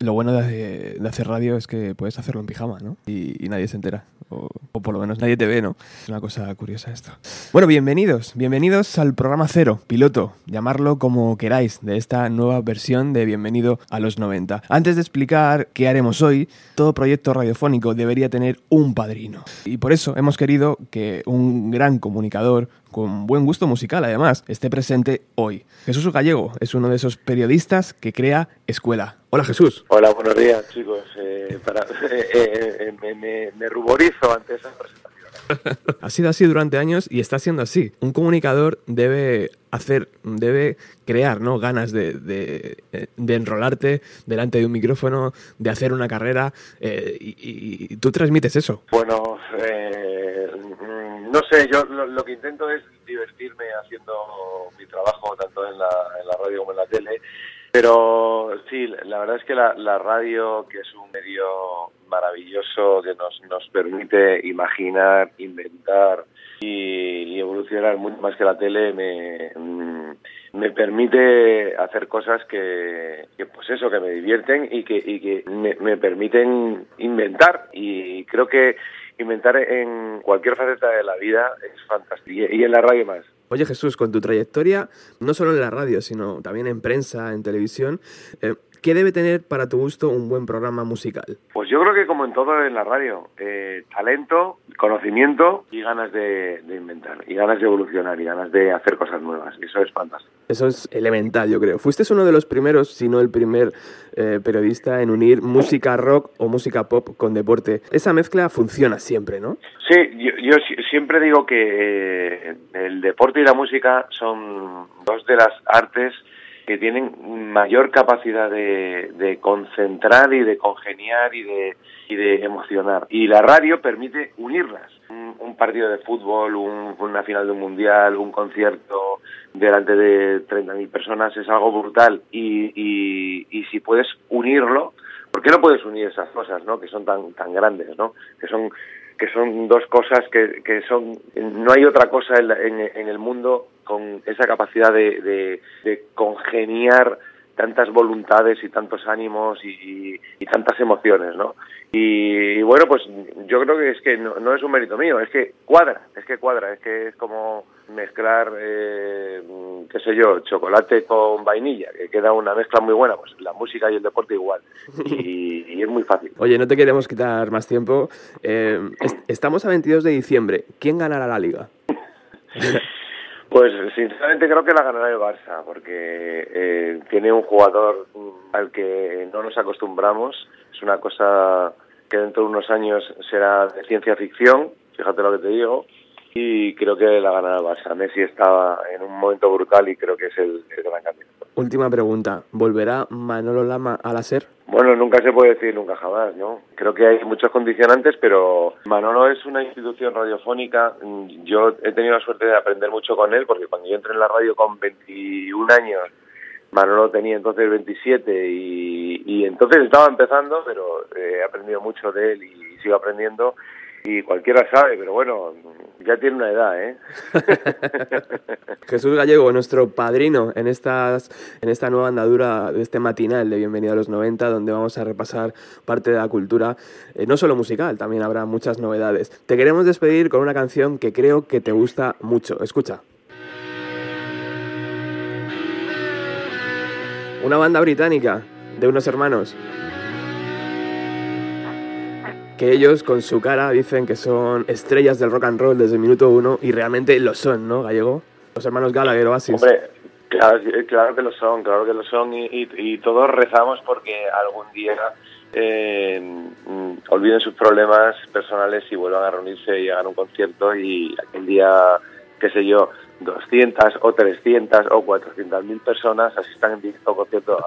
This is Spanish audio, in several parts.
Lo bueno de, hacer radio es que puedes hacerlo en pijama, ¿no? Y, nadie se entera. O, por lo menos nadie te ve, ¿no? Es una cosa curiosa esto. Bueno, bienvenidos. Bienvenidos al programa cero, piloto, llamarlo como queráis, de esta nueva versión de Bienvenido a los 90. Antes de explicar qué haremos hoy, todo proyecto radiofónico debería tener un padrino. Y por eso hemos querido que un gran comunicador, con buen gusto musical además, esté presente hoy. Jesús Gallego es uno de esos periodistas que crea escuela. Hola Jesús. Hola, buenos días chicos. Eh, eh, eh, me, ruborizo ante esas presentaciones. ha sido así durante años y está siendo así. Un comunicador debe hacer, debe crear ¿no? ganas de, de, enrolarte delante de un micrófono, de hacer una carrera y, tú transmites eso. Bueno, no sé, yo lo, que intento es divertirme haciendo mi trabajo tanto en la, en la radio como en la tele pero sí, la verdad es que la, radio, que es un medio maravilloso que nos, nos permite imaginar, inventar y, evolucionar mucho más que la tele, me, mm, me permite hacer cosas que, pues eso, que me divierten y que, y que me, me permiten inventar. Y creo que inventar en cualquier faceta de la vida es fantástico. Y en la radio más. Oye Jesús, con tu trayectoria, no solo en la radio, sino también en prensa, en televisión, eh, ¿Qué debe tener para tu gusto un buen programa musical? Pues yo creo que como en todo en la radio, eh, talento, conocimiento y ganas de, inventar, y ganas de evolucionar, y ganas de hacer cosas nuevas. Eso es fantástico. Eso es elemental, yo creo. Fuiste uno de los primeros, si no el primer eh, periodista en unir música rock o música pop con deporte. Esa mezcla funciona siempre, ¿no? Sí, yo, siempre digo que eh, el deporte y la música son dos de las artes que tienen mayor capacidad de, concentrar y de congeniar y de, y de emocionar. Y la radio permite unirlas. Un, partido de fútbol, una final de un mundial, un concierto delante de 30.000 personas es algo brutal. Y, y, y si puedes unirlo, ¿por qué no puedes unir esas cosas, no? Que son tan, tan grandes, ¿no? Que son que son dos cosas que, que son no hay otra cosa en, en, el mundo con esa capacidad de, de, congeniar tantas voluntades y tantos ánimos y, y tantas emociones, ¿no? Y, bueno, pues yo creo que es que no, es un mérito mío, es que cuadra, es que cuadra, es que es como mezclar, eh, qué sé yo, chocolate con vainilla, que queda una mezcla muy buena, pues la música y el deporte igual, y, es muy fácil. Oye, no te queremos quitar más tiempo, eh, estamos a 22 de diciembre, ¿quién ganará la liga? Pues sinceramente creo que la ganará el Barça, porque eh, tiene un jugador al que no nos acostumbramos. Es una cosa que dentro de unos años será de ciencia ficción, fíjate lo que te digo, y creo que la ganará el Barça. Messi estaba en un momento brutal y creo que es el, el gran candidato. Última pregunta, ¿volverá Manolo Lama a la SER? Bueno, nunca se puede decir nunca jamás, ¿no? Creo que hay muchos condicionantes, pero Manolo es una institución radiofónica. Yo he tenido la suerte de aprender mucho con él, porque cuando yo entré en la radio con 21 años, Manolo tenía entonces 27 y, y entonces estaba empezando, pero he aprendido mucho de él y sigo aprendiendo y cualquiera sabe, pero bueno, ya tiene una edad, ¿eh? Jesús Gallego, nuestro padrino en, estas, en esta nueva andadura de este matinal de Bienvenido a los 90, donde vamos a repasar parte de la cultura, eh, no solo musical, también habrá muchas novedades. Te queremos despedir con una canción que creo que te gusta mucho. Escucha. Una banda británica de unos hermanos que ellos con su cara dicen que son estrellas del rock and roll desde el minuto uno y realmente lo son, ¿no, Gallego? Los hermanos Gallagher o así. Hombre, claro, que lo son, claro que lo son y, todos rezamos porque algún día eh, mm, olviden sus problemas personales y vuelvan a reunirse y hagan un concierto y aquel día, qué sé yo, 200 o 300 o 400 mil personas asistan en directo concierto.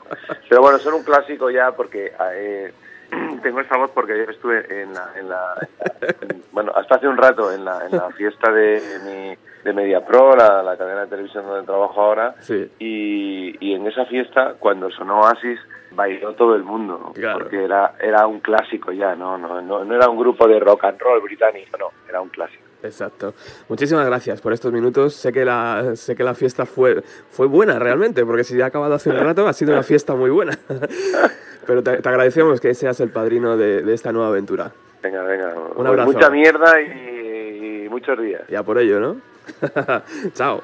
Pero bueno, son un clásico ya porque... Eh, tengo esta voz porque ayer estuve en la, en la, bueno, hasta hace un rato en la, en la fiesta de mi, de MediaPro, la, la cadena de televisión donde trabajo ahora, y, y en esa fiesta, cuando sonó Oasis, bailó todo el mundo, porque era, era un clásico ya, ¿no? No, no, no era un grupo de rock and roll británico, no, era un clásico. Exacto. Muchísimas gracias por estos minutos. Sé que la, sé que la fiesta fue, fue buena realmente, porque si ya ha acabado hace un rato, ha sido una fiesta muy buena. Pero te, te agradecemos que seas el padrino de, de esta nueva aventura. Venga, venga. Un Pues abrazo. mucha mierda y, y muchos días. Ya por ello, ¿no? Chao.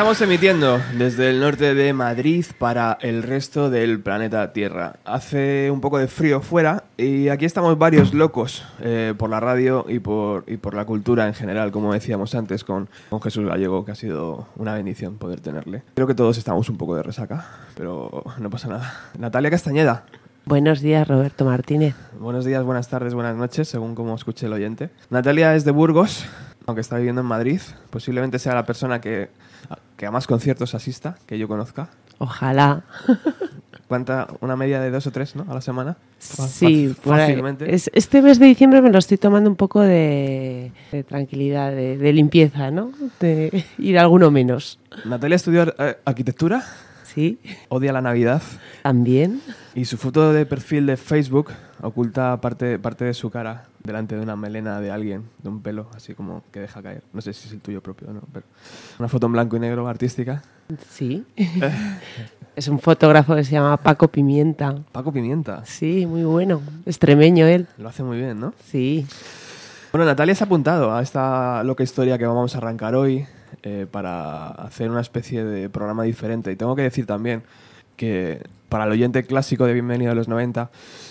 Estamos emitiendo desde el norte de Madrid para el resto del planeta Tierra. Hace un poco de frío fuera y aquí estamos varios locos eh, por la radio y por, y por la cultura en general, como decíamos antes con, con Jesús Gallego, que ha sido una bendición poder tenerle. Creo que todos estamos un poco de resaca, pero no pasa nada. Natalia Castañeda. Buenos días, Roberto Martínez. Buenos días, buenas tardes, buenas noches, según como escuche el oyente. Natalia es de Burgos, aunque está viviendo en Madrid. Posiblemente sea la persona que, que a más conciertos asista, que yo conozca. Ojalá. ¿Cuánta? Una media de dos o tres, ¿no? A la semana. Sí, fácilmente. Es- este mes de diciembre me lo estoy tomando un poco de, de tranquilidad, de, de limpieza, ¿no? De ir a alguno menos. Natalia estudió arquitectura, Sí, odia la Navidad también. y su foto de perfil de Facebook oculta parte, parte de su cara delante de una melena de alguien, de un pelo, así como que deja caer. No sé si es el tuyo propio o no, pero una foto en blanco y negro artística. Sí. Es un fotógrafo que se llama Paco Pimienta. Paco Pimienta. Sí, muy bueno. Extremeño él. Lo hace muy bien, ¿no? Sí. Bueno, Natalia se ha apuntado a esta loca historia que vamos a arrancar hoy eh, para hacer una especie de programa diferente. Y tengo que decir también que para el oyente clásico de Bienvenido a los 90,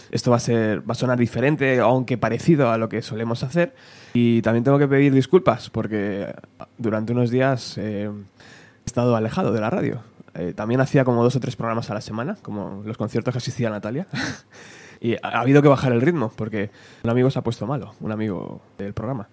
esto va a ser va a sonar diferente, aunque parecido a lo que solemos hacer. Y también tengo que pedir disculpas porque durante unos días eh, he estado alejado de la radio. Eh, también hacía como dos o tres programas a la semana, como los conciertos que asistía Natalia. y ha, ha habido que bajar el ritmo porque un amigo se ha puesto malo, un amigo del programa.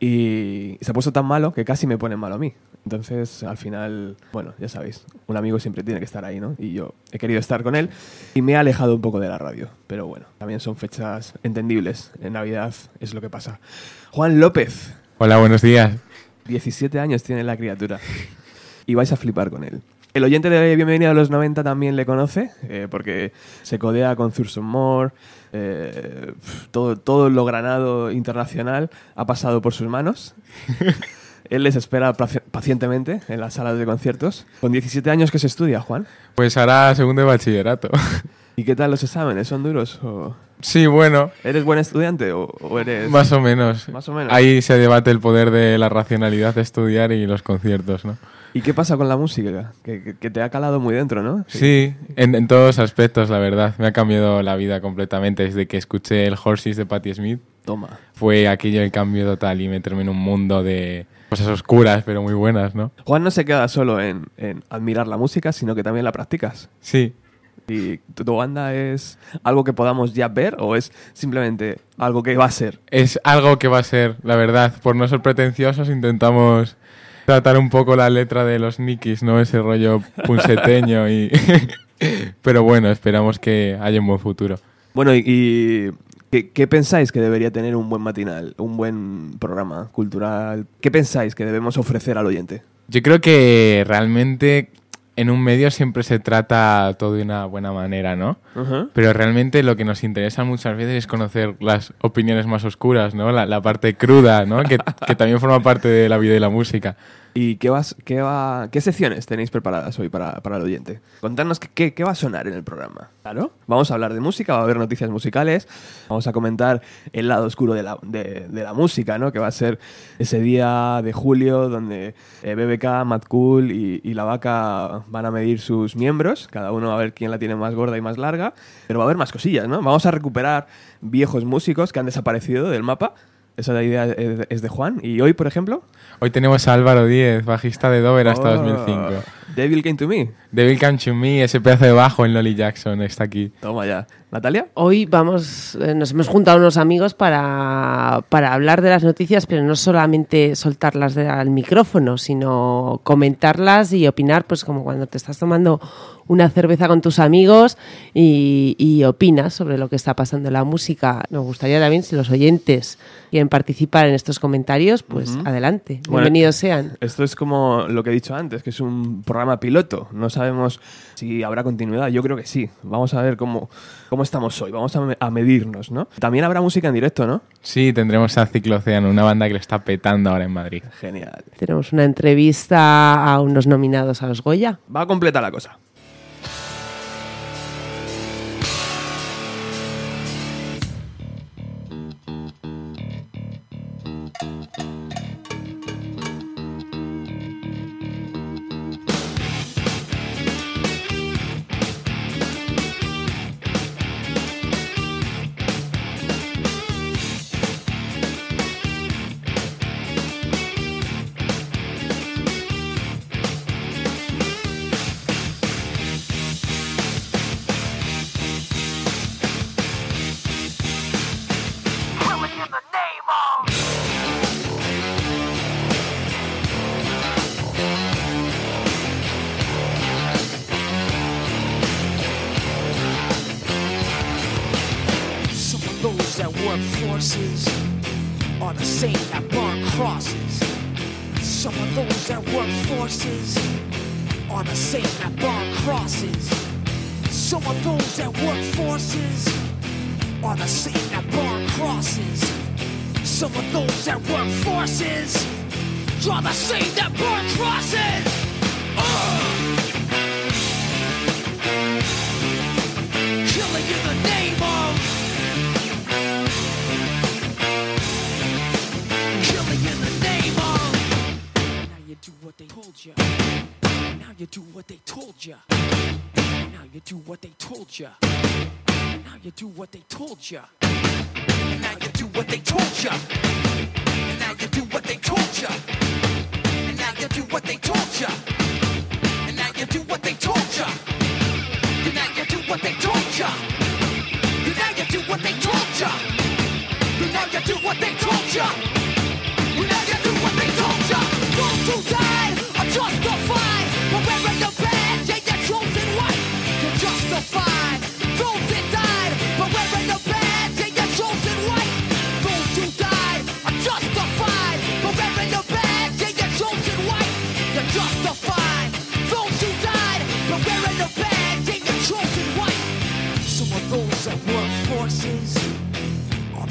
Y se ha puesto tan malo que casi me pone malo a mí. Entonces, al final, bueno, ya sabéis, un amigo siempre tiene que estar ahí, ¿no? Y yo he querido estar con él y me he alejado un poco de la radio. Pero bueno, también son fechas entendibles. En Navidad es lo que pasa. Juan López, Hola, buenos días. 17 años tiene la criatura. Y vais a flipar con él. El oyente de Bienvenido a los 90 también le conoce, eh, porque se codea con Thurston Moore, eh, todo, todo lo granado internacional ha pasado por sus manos. Él les espera paci- pacientemente en las salas de conciertos. Con 17 años que se estudia, Juan. Pues ahora segundo de bachillerato. ¿Y qué tal los exámenes? ¿Son duros? o- sí, bueno, ¿Eres buen estudiante o, o eres...? más o menos. Más o menos. Ahí se debate el poder de la racionalidad de estudiar y los conciertos, ¿no? ¿Y qué pasa con la música? Que, que- que te ha calado muy dentro, ¿no? Sí, en, en todos aspectos, la verdad. Me ha cambiado la vida completamente desde que escuché el Horses de Patti Smith. Toma. Fue aquello el cambio total y meterme en un mundo de cosas oscuras, pero muy buenas, ¿no? Juan no se queda solo en, en admirar la música, sino que también la practicas. Sí, ¿Y tu banda es algo que podamos ya ver o es simplemente algo que va a ser? es algo que va a ser, la verdad. Por no ser pretenciosos, intentamos tratar un poco la letra de los Nikis, ¿no? Ese rollo punseteño y... Pero bueno, esperamos que haya un buen futuro. Bueno, y, y ¿qué, qué pensáis que debería tener un buen matinal, un buen programa cultural? ¿Qué pensáis que debemos ofrecer al oyente? Yo creo que realmente en un medio siempre se trata todo de una buena manera, ¿no? Pero realmente lo que nos interesa muchas veces es conocer las opiniones más oscuras, ¿no? La, la parte cruda, ¿no? Que, que también forma parte de la vida y la música. ¿Y qué, vas, qué, va, qué secciones tenéis preparadas hoy para, para el oyente? Contadnos qué, qué, va a sonar en el programa. Claro. Vamos a hablar de música, va a haber noticias musicales, vamos a comentar el lado oscuro de la, de, de la música, ¿no? Que va a ser ese día de julio donde eh, BBK, Mad Cool y, y La Vaca van a medir sus miembros, cada uno a ver quién la tiene más gorda y más larga, pero va a haber más cosillas, ¿no? Vamos a recuperar viejos músicos que han desaparecido del mapa. Esa idea es es de Juan. Y hoy, por ejemplo, Hoy tenemos a Álvaro Díez, bajista de Dover hasta Oh, 2005. Devil Came to Me. Devil Come to Me, ese pedazo de bajo en Lolly Jackson está aquí. Toma ya. ¿Natalia? Hoy vamos, eh, nos hemos juntado unos amigos para, para hablar de las noticias, pero no solamente soltarlas de- al micrófono, sino comentarlas y opinar, pues como cuando te estás tomando una cerveza con tus amigos y, y opinas sobre lo que está pasando en la música. Nos gustaría también, si los oyentes quieren participar en estos comentarios, pues adelante, Bueno, bienvenidos sean. Esto es como lo que he dicho antes, que es un programa piloto. No sabemos si habrá continuidad. Yo creo que sí. Vamos a ver cómo, cómo estamos hoy. Vamos a, me- a medirnos, ¿no? También habrá música en directo, ¿no? Sí, tendremos a Cicloceano, una banda que le está petando ahora en Madrid. Genial. Tenemos una entrevista a unos nominados a los Goya. Va a completar la cosa. плеча.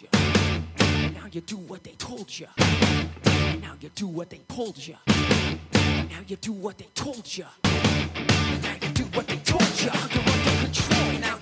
you. And now you do what they told you. And now you do what they told you. And now you do what they told you. And now you do what they told you. Under control. Now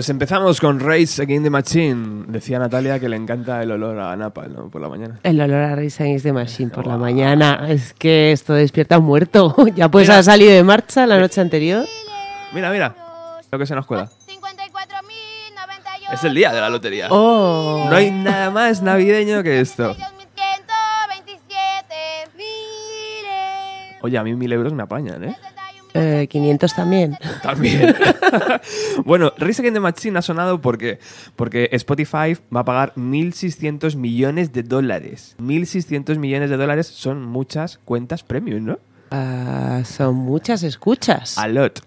Pues empezamos con Race Against the Machine. Decía Natalia que le encanta el olor a Napal ¿no? por la mañana. El olor a Race Against the Machine por la mañana. Es que esto despierta un muerto. Ya pues Mira. ha salido de marcha la noche anterior. Mira, mira, lo que se nos cuela. 54.098. Es el día de la lotería. Oh. No hay nada más navideño que esto. 6127. Mire. Oye, a mí mil euros me apañan, ¿eh? 71 Eh, 500 también. También. bueno, Race Against the Machine ha sonado porque, porque Spotify va a pagar 1.600 millones de dólares. 1.600 millones de dólares son muchas cuentas premium, ¿no? Ah, son muchas escuchas. A lot.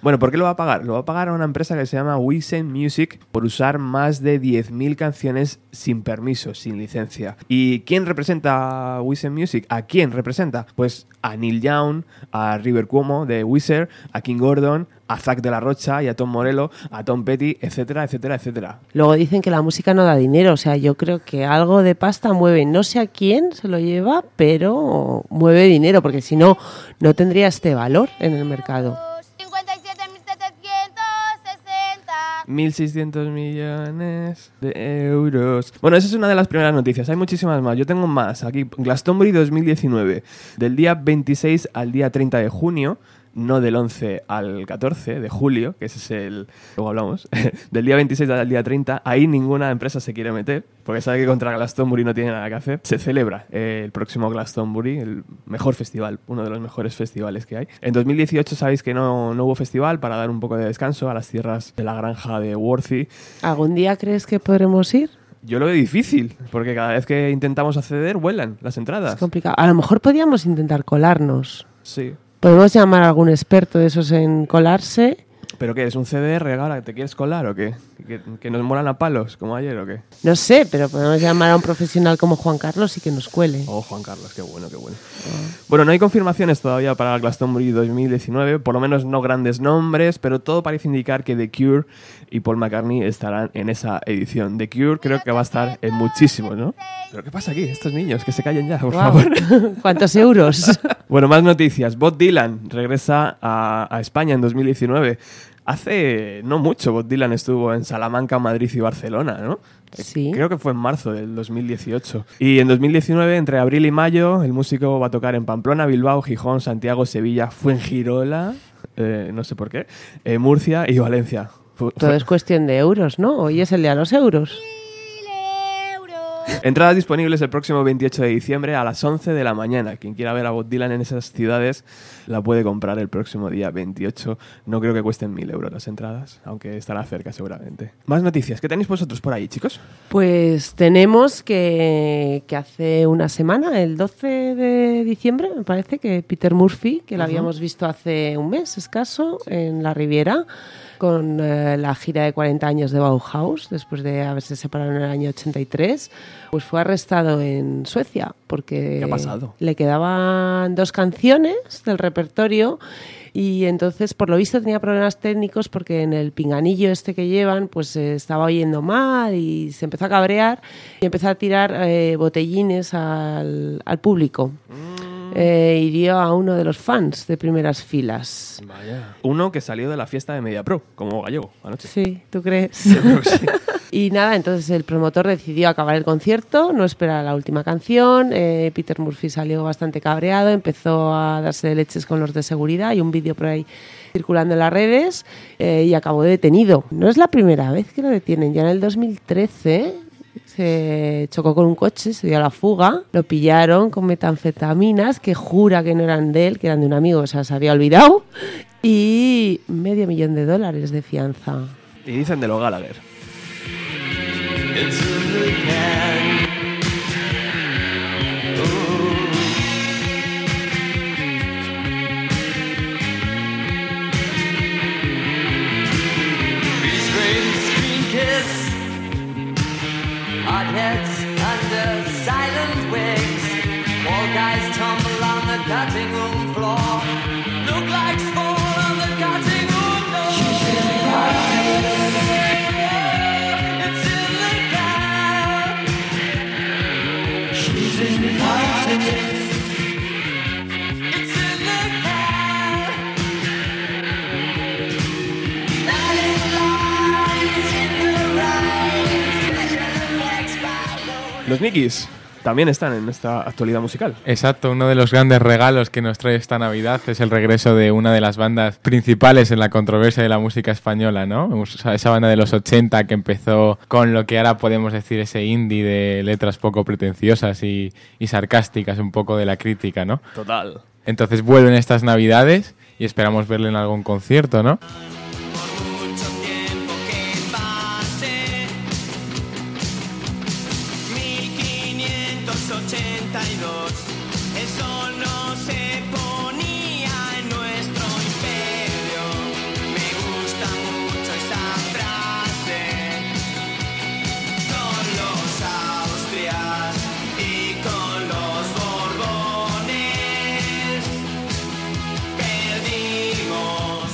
Bueno, ¿por qué lo va a pagar? Lo va a pagar a una empresa que se llama Wisen Music por usar más de 10.000 canciones sin permiso, sin licencia. ¿Y quién representa a Wisen Music? ¿A quién representa? Pues a Neil Young, a River Cuomo de Wizard, a King Gordon, a Zack de la Rocha y a Tom Morello, a Tom Petty, etcétera, etcétera, etcétera. Luego dicen que la música no da dinero, o sea, yo creo que algo de pasta mueve, no sé a quién se lo lleva, pero mueve dinero, porque si no, no tendría este valor en el mercado. 57.760. 1.600 millones de euros. Bueno, esa es una de las primeras noticias. Hay muchísimas más. Yo tengo más. Aquí, Glastonbury 2019. Del día 26 al día 30 de junio. No del 11 al 14 de julio, que ese es el... Luego hablamos. del día 26 al día 30. Ahí ninguna empresa se quiere meter, porque sabe que contra Glastonbury no tiene nada que hacer. Se celebra eh, el próximo Glastonbury, el mejor festival, uno de los mejores festivales que hay. En 2018 sabéis que no, no hubo festival para dar un poco de descanso a las tierras de la granja de Worthy. ¿Algún día crees que podremos ir? Yo lo veo difícil, porque cada vez que intentamos acceder, vuelan las entradas. Es complicado. A lo mejor podríamos intentar colarnos. Sí. Podemos llamar a algún experto de esos en colarse. ¿Pero qué? ¿Es un CDR ahora? ¿Te quieres colar o qué? ¿Que, que nos molan a palos, como ayer o qué? No sé, pero podemos llamar a un profesional como Juan Carlos y que nos cuele. Oh, Juan Carlos, qué bueno, qué bueno. Bueno, no hay confirmaciones todavía para el Glastonbury 2019, por lo menos no grandes nombres, pero todo parece indicar que The Cure y Paul McCartney estarán en esa edición. The Cure creo que va a estar en muchísimos, ¿no? ¿Pero qué pasa aquí? Estos niños, que se callen ya, por Guau. favor. ¿Cuántos euros? Bueno, más noticias. Bob Dylan regresa a, a España en 2019. Hace no mucho Bob Dylan estuvo en Salamanca, Madrid y Barcelona, ¿no? Eh, Sí. Creo que fue en marzo del 2018. Y en 2019, entre abril y mayo, el músico va a tocar en Pamplona, Bilbao, Gijón, Santiago, Sevilla, Fuengirola, eh, no sé por qué, eh, Murcia y Valencia. Fu- Todo es cuestión de euros, ¿no? Hoy es el día de los euros. Entradas disponibles el próximo 28 de diciembre a las 11 de la mañana. Quien quiera ver a Bob Dylan en esas ciudades la puede comprar el próximo día 28. No creo que cuesten 1.000 euros las entradas, aunque estará cerca seguramente. Más noticias. ¿Qué tenéis vosotros por ahí, chicos? Pues tenemos que, que hace una semana, el 12 de diciembre, me parece que Peter Murphy, que lo habíamos visto hace un mes escaso en la Riviera, con eh, la gira de 40 años de Bauhaus, después de haberse separado en el año 83, pues fue arrestado en Suecia porque le quedaban dos canciones del repertorio y entonces por lo visto tenía problemas técnicos porque en el pinganillo este que llevan pues eh, estaba oyendo mal y se empezó a cabrear y empezó a tirar eh, botellines al, al público. Eh, hirió a uno de los fans de primeras filas. Vaya. Uno que salió de la fiesta de MediaPro, como gallego, anoche. Sí, ¿tú crees? y nada, entonces el promotor decidió acabar el concierto, no esperar a la última canción. eh, Peter Murphy salió bastante cabreado, empezó a darse leches con los de seguridad. Hay un vídeo por ahí circulando en las redes eh, y acabó detenido. No es la primera vez que lo detienen, ya en el 2013 se chocó con un coche, se dio a la fuga, lo pillaron con metanfetaminas que jura que no eran de él, que eran de un amigo, o sea, se había olvidado, y medio millón de dólares de fianza. Y dicen de lo Gallagher. Cutting room floor. Look like fall on the cutting room floor. It's illegal. She's in the It's illegal. Los Nikis también están en esta actualidad musical. Exacto, uno de los grandes regalos que nos trae esta Navidad es el regreso de una de las bandas principales en la controversia de la música española, ¿no? O sea, esa banda de los 80 que empezó con lo que ahora podemos decir ese indie de letras poco pretenciosas y, y sarcásticas, un poco de la crítica, ¿no? Total. Entonces vuelven estas Navidades y esperamos verle en algún concierto, ¿no?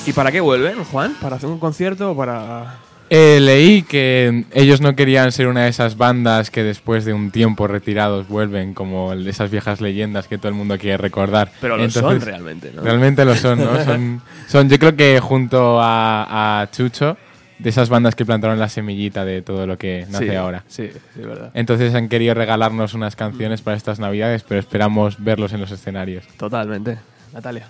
¿Y para qué vuelven, Juan? ¿Para hacer un concierto o para...? Eh, leí que ellos no querían ser una de esas bandas que después de un tiempo retirados vuelven, como esas viejas leyendas que todo el mundo quiere recordar. Pero lo son realmente, ¿no? Realmente lo son, ¿no? Son, son yo creo que junto a, a Chucho de esas bandas que plantaron la semillita de todo lo que nace Sí, ahora. Sí, sí, verdad. Entonces han querido regalarnos unas canciones para estas navidades, pero esperamos verlos en los escenarios. Totalmente. Natalia.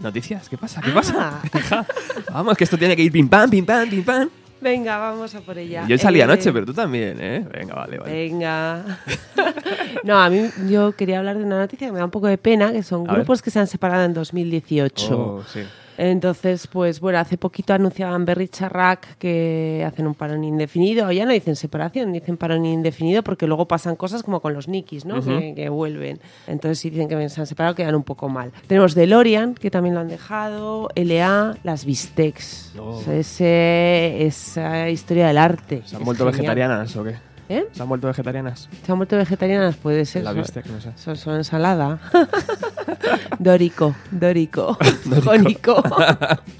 ¿Noticias? ¿Qué pasa? Ah. ¿Qué pasa? Hija, Vamos, que esto tiene que ir pim pam, pim pam, pim pam. Venga, vamos a por ella. Yo salí Eh, anoche, pero tú también, ¿eh? Venga, vale, vale. Venga. no, a mí yo quería hablar de una noticia que me da un poco de pena, que son A ver. grupos que se han separado en 2018. Oh, sí. Entonces, pues bueno, hace poquito anunciaban Berry Charrac que hacen un parón indefinido. Ya no dicen separación, dicen parón indefinido porque luego pasan cosas como con los Nikis, ¿no? que, que vuelven. Entonces, si dicen que se han separado, quedan un poco mal. Tenemos DeLorean, que también lo han dejado, LA, las Bistecs. Oh. O sea, ese- esa historia del arte. ¿Se han vuelto vegetarianas o qué? ¿Eh? ¿Se han vuelto vegetarianas? ¿Se han vuelto vegetarianas? Puede ser. La bistec, no sé. Son, son ensalada. Dórico, Dórico, Jónico.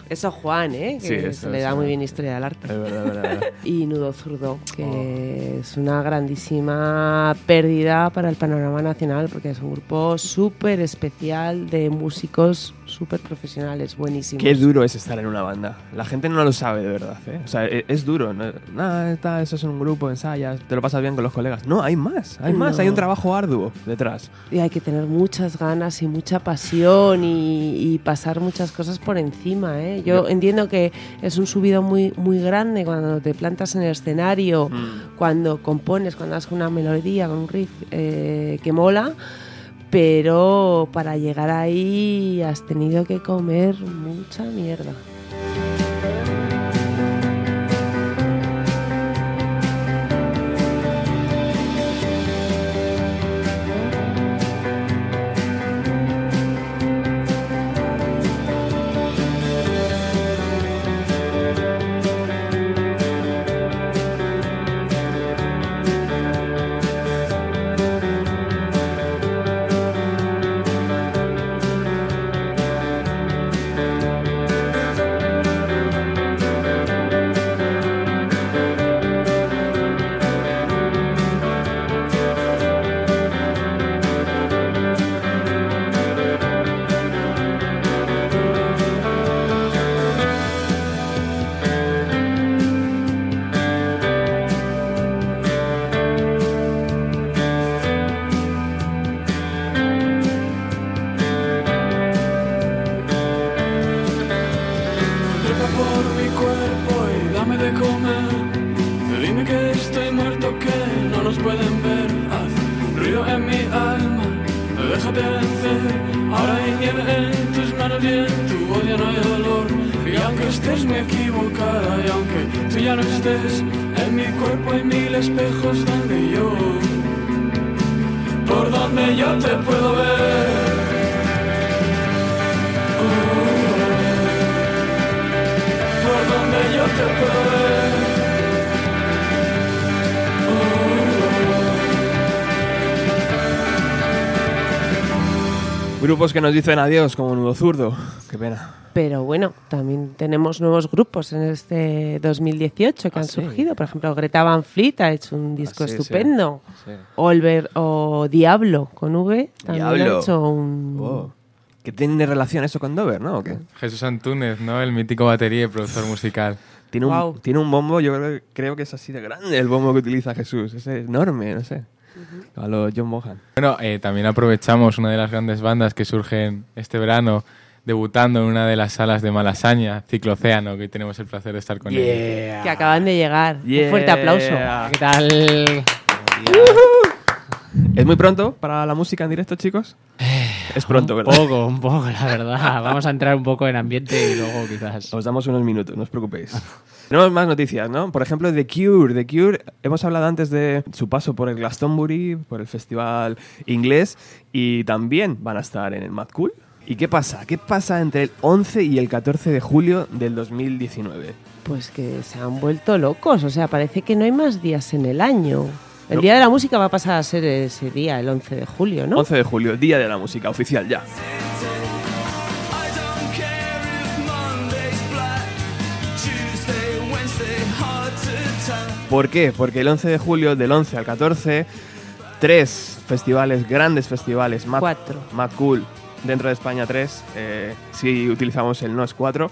Eso Juan, ¿eh? Que Sí, eso, se le da muy bien historia del arte. es verdad, es verdad. Y Nudo Zurdo, que Oh. es una grandísima pérdida para el panorama nacional, porque es un grupo súper especial de músicos súper profesionales, buenísimos. Qué duro es estar en una banda. La gente no lo sabe de verdad, ¿eh? O sea, e- es, duro. No, Nada, está, eso es un grupo, ensayas, te lo pasas bien con los colegas. No, hay más, hay más, No. hay un trabajo arduo detrás. Y hay que tener muchas ganas y mucha pasión y, y pasar muchas cosas por encima. ¿eh? Yo entiendo que es un subido muy, muy grande cuando te plantas en el escenario, Mm. cuando compones, cuando haces una melodía con un riff eh, que mola, pero para llegar ahí has tenido que comer mucha mierda. Grupos que nos dicen adiós, como Nudo Zurdo. Qué pena. Pero bueno, también tenemos nuevos grupos en este 2018 que Ah, han sí. surgido. Por ejemplo, Greta Van Fleet ha hecho un disco Ah, sí, estupendo. Sí. Olver o Diablo con V también Diablo. ha hecho un... Oh. ¿Que tiene relación eso con Dover, no? ¿O qué? Jesús Antúnez, ¿no? El mítico batería y productor musical. Tiene un, Guau. tiene un bombo, yo creo, creo que es así de grande el bombo que utiliza Jesús. Es enorme, no sé. A lo John Mohan. Bueno, eh, también aprovechamos una de las grandes bandas que surgen este verano, debutando en una de las salas de Malasaña, Ciclocéano, que hoy tenemos el placer de estar con ellos. Que acaban de llegar. Yeah. Un fuerte aplauso. ¿Qué tal? ¿Es muy pronto para la música en directo, chicos? Es pronto, un ¿verdad? poco, un poco, la verdad. Vamos a entrar un poco en ambiente y luego quizás. Os damos unos minutos, no os preocupéis. Tenemos más noticias, ¿no? Por ejemplo, The Cure. The Cure, hemos hablado antes de su paso por el Glastonbury, por el festival inglés, y también van a estar en el Mad Cool. ¿Y qué pasa? ¿Qué pasa entre el 11 y el 14 de julio del 2019? Pues que se han vuelto locos. O sea, parece que no hay más días en el año. El No. Día de la Música va a pasar a ser ese día, el 11 de julio, ¿no? 11 de julio, Día de la Música, oficial ya. ¿Por qué? Porque el 11 de julio, del 11 al 14, tres festivales, grandes festivales, Cuatro. Mad Cool, dentro de España tres, eh, si utilizamos el NOS 4,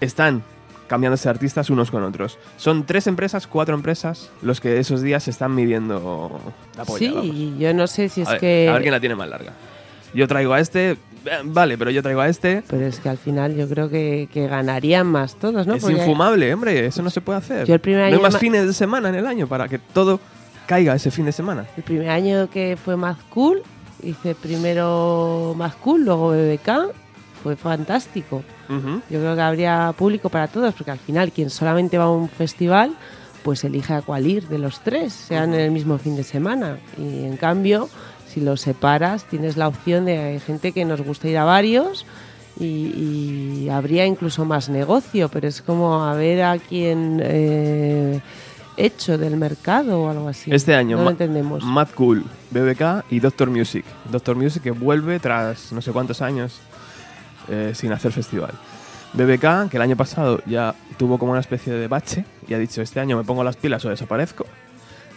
están cambiándose artistas unos con otros. Son tres empresas, cuatro empresas, los que esos días se están midiendo la polla. vamos. Sí, yo no sé si es ver, que... a ver quién la tiene más larga. Yo traigo a este, vale, pero yo traigo a este. Pero es que al final yo creo que, que ganarían más todos, ¿no? es Porque infumable, hombre, eso no se puede hacer. Yo el primer no año hay más fines de semana en el año para que todo caiga ese fin de semana. El primer año que fue más cool, hice primero más cool, luego BBK, fue fantástico. Ujú. Yo creo que habría público para todos, porque al final quien solamente va a un festival, pues elige a cuál ir de los tres, sean en el mismo fin de semana. Y en cambio, si los separas, tienes la opción de hay gente que nos gusta ir a varios y, y habría incluso más negocio, pero es como a ver a quién eh, hecho del mercado o algo así. Este año, no lo entendemos. Mad Cool, BBK y Doctor Music. Doctor Music que vuelve tras no sé cuántos años eh, sin hacer festival. BBK, que el año pasado ya tuvo como una especie de bache y ha dicho, este año me pongo las pilas o desaparezco.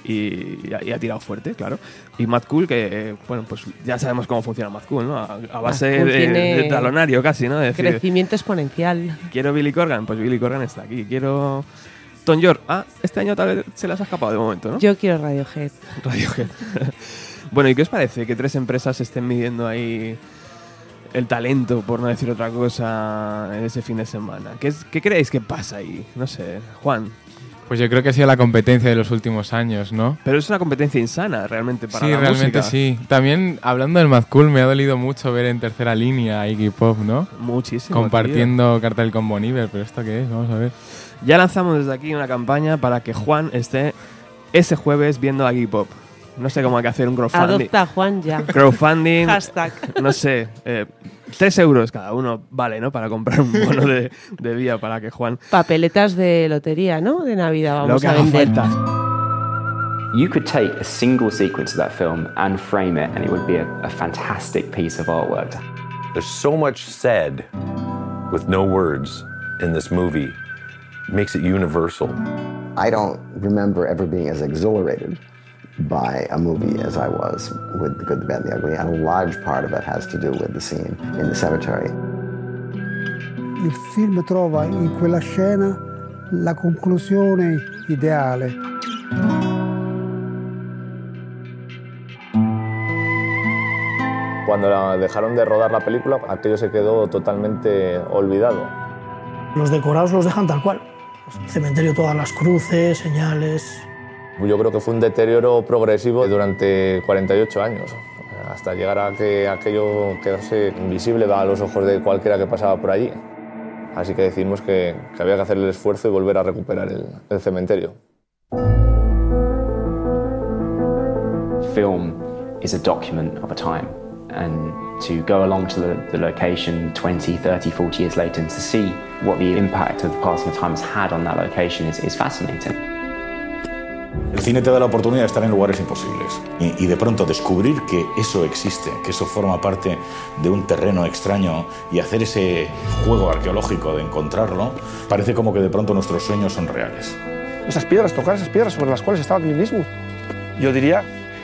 Y, y ha, tirado fuerte, claro. Y Mad Cool, que, bueno, pues ya sabemos cómo funciona Mad Cool, ¿no? A, a base Cool de, talonario casi, ¿no? De decir, Crecimiento exponencial. quiero Billy Corgan, pues Billy Corgan está aquí. Quiero Tom York, ah, este año tal vez se las ha escapado de momento, ¿no? Yo quiero Radiohead. Radiohead. bueno, ¿y qué os parece que tres empresas estén midiendo ahí el talento, por no decir otra cosa, en ese fin de semana? ¿Qué, qué creéis que pasa ahí? No sé, Juan. Pues yo creo que ha sido la competencia de los últimos años, ¿no? Pero es una competencia insana realmente para sí, la realmente música. sí. También hablando del Mad Cool, me ha dolido mucho ver en tercera línea a Iggy Pop, ¿no? Muchísimo. Compartiendo cartel con Boniver, pero ¿esto qué es? Vamos a ver. tío. Ya lanzamos desde aquí una campaña para que Juan esté ese jueves viendo a Iggy Pop. No sé cómo hay que hacer un crowdfunding. Adopta a Juan ya. Crowdfunding. Hashtag. no sé, eh, tres euros cada uno vale, ¿no? Para comprar un bono de, de vía para que Juan Papeletas de lotería, ¿no? De Navidad lo vamos que a vender. You could take a single sequence of that film and frame it, and it would be a, a fantastic piece of artwork. There's so much said with no words in this movie. Makes it universal. I don't remember ever being as exhilarated by a movie as I was with The Good, the Bad, and the Ugly, and a large part of it has to do with the scene in the cemetery. Il film trova in quella scena la conclusione ideale. Cuando la- dejaron de rodar la película, aquello se quedó totalmente olvidado. Los decorados los dejan tal cual. El cementerio, todas las cruces, señales. Yo creo que fue un deterioro progresivo durante 48 años, hasta llegar a que aquello quedase invisible a los ojos de cualquiera que pasaba por allí. Así que decidimos que, que había que hacer el esfuerzo y volver a recuperar el, el cementerio. Film is a document of a time, and to go along to the, the location 20, 30, 40 years later and to see what the impact of the passing of time has had on that location is, is fascinating. El cine te da la oportunidad de estar en lugares imposibles y, y de pronto descubrir que eso existe, que eso forma parte de un terreno extraño y hacer ese juego arqueológico de encontrarlo, parece como que de pronto nuestros sueños son reales. Esas piedras, tocar esas piedras sobre las cuales estaba Clint Eastwood. Yo diría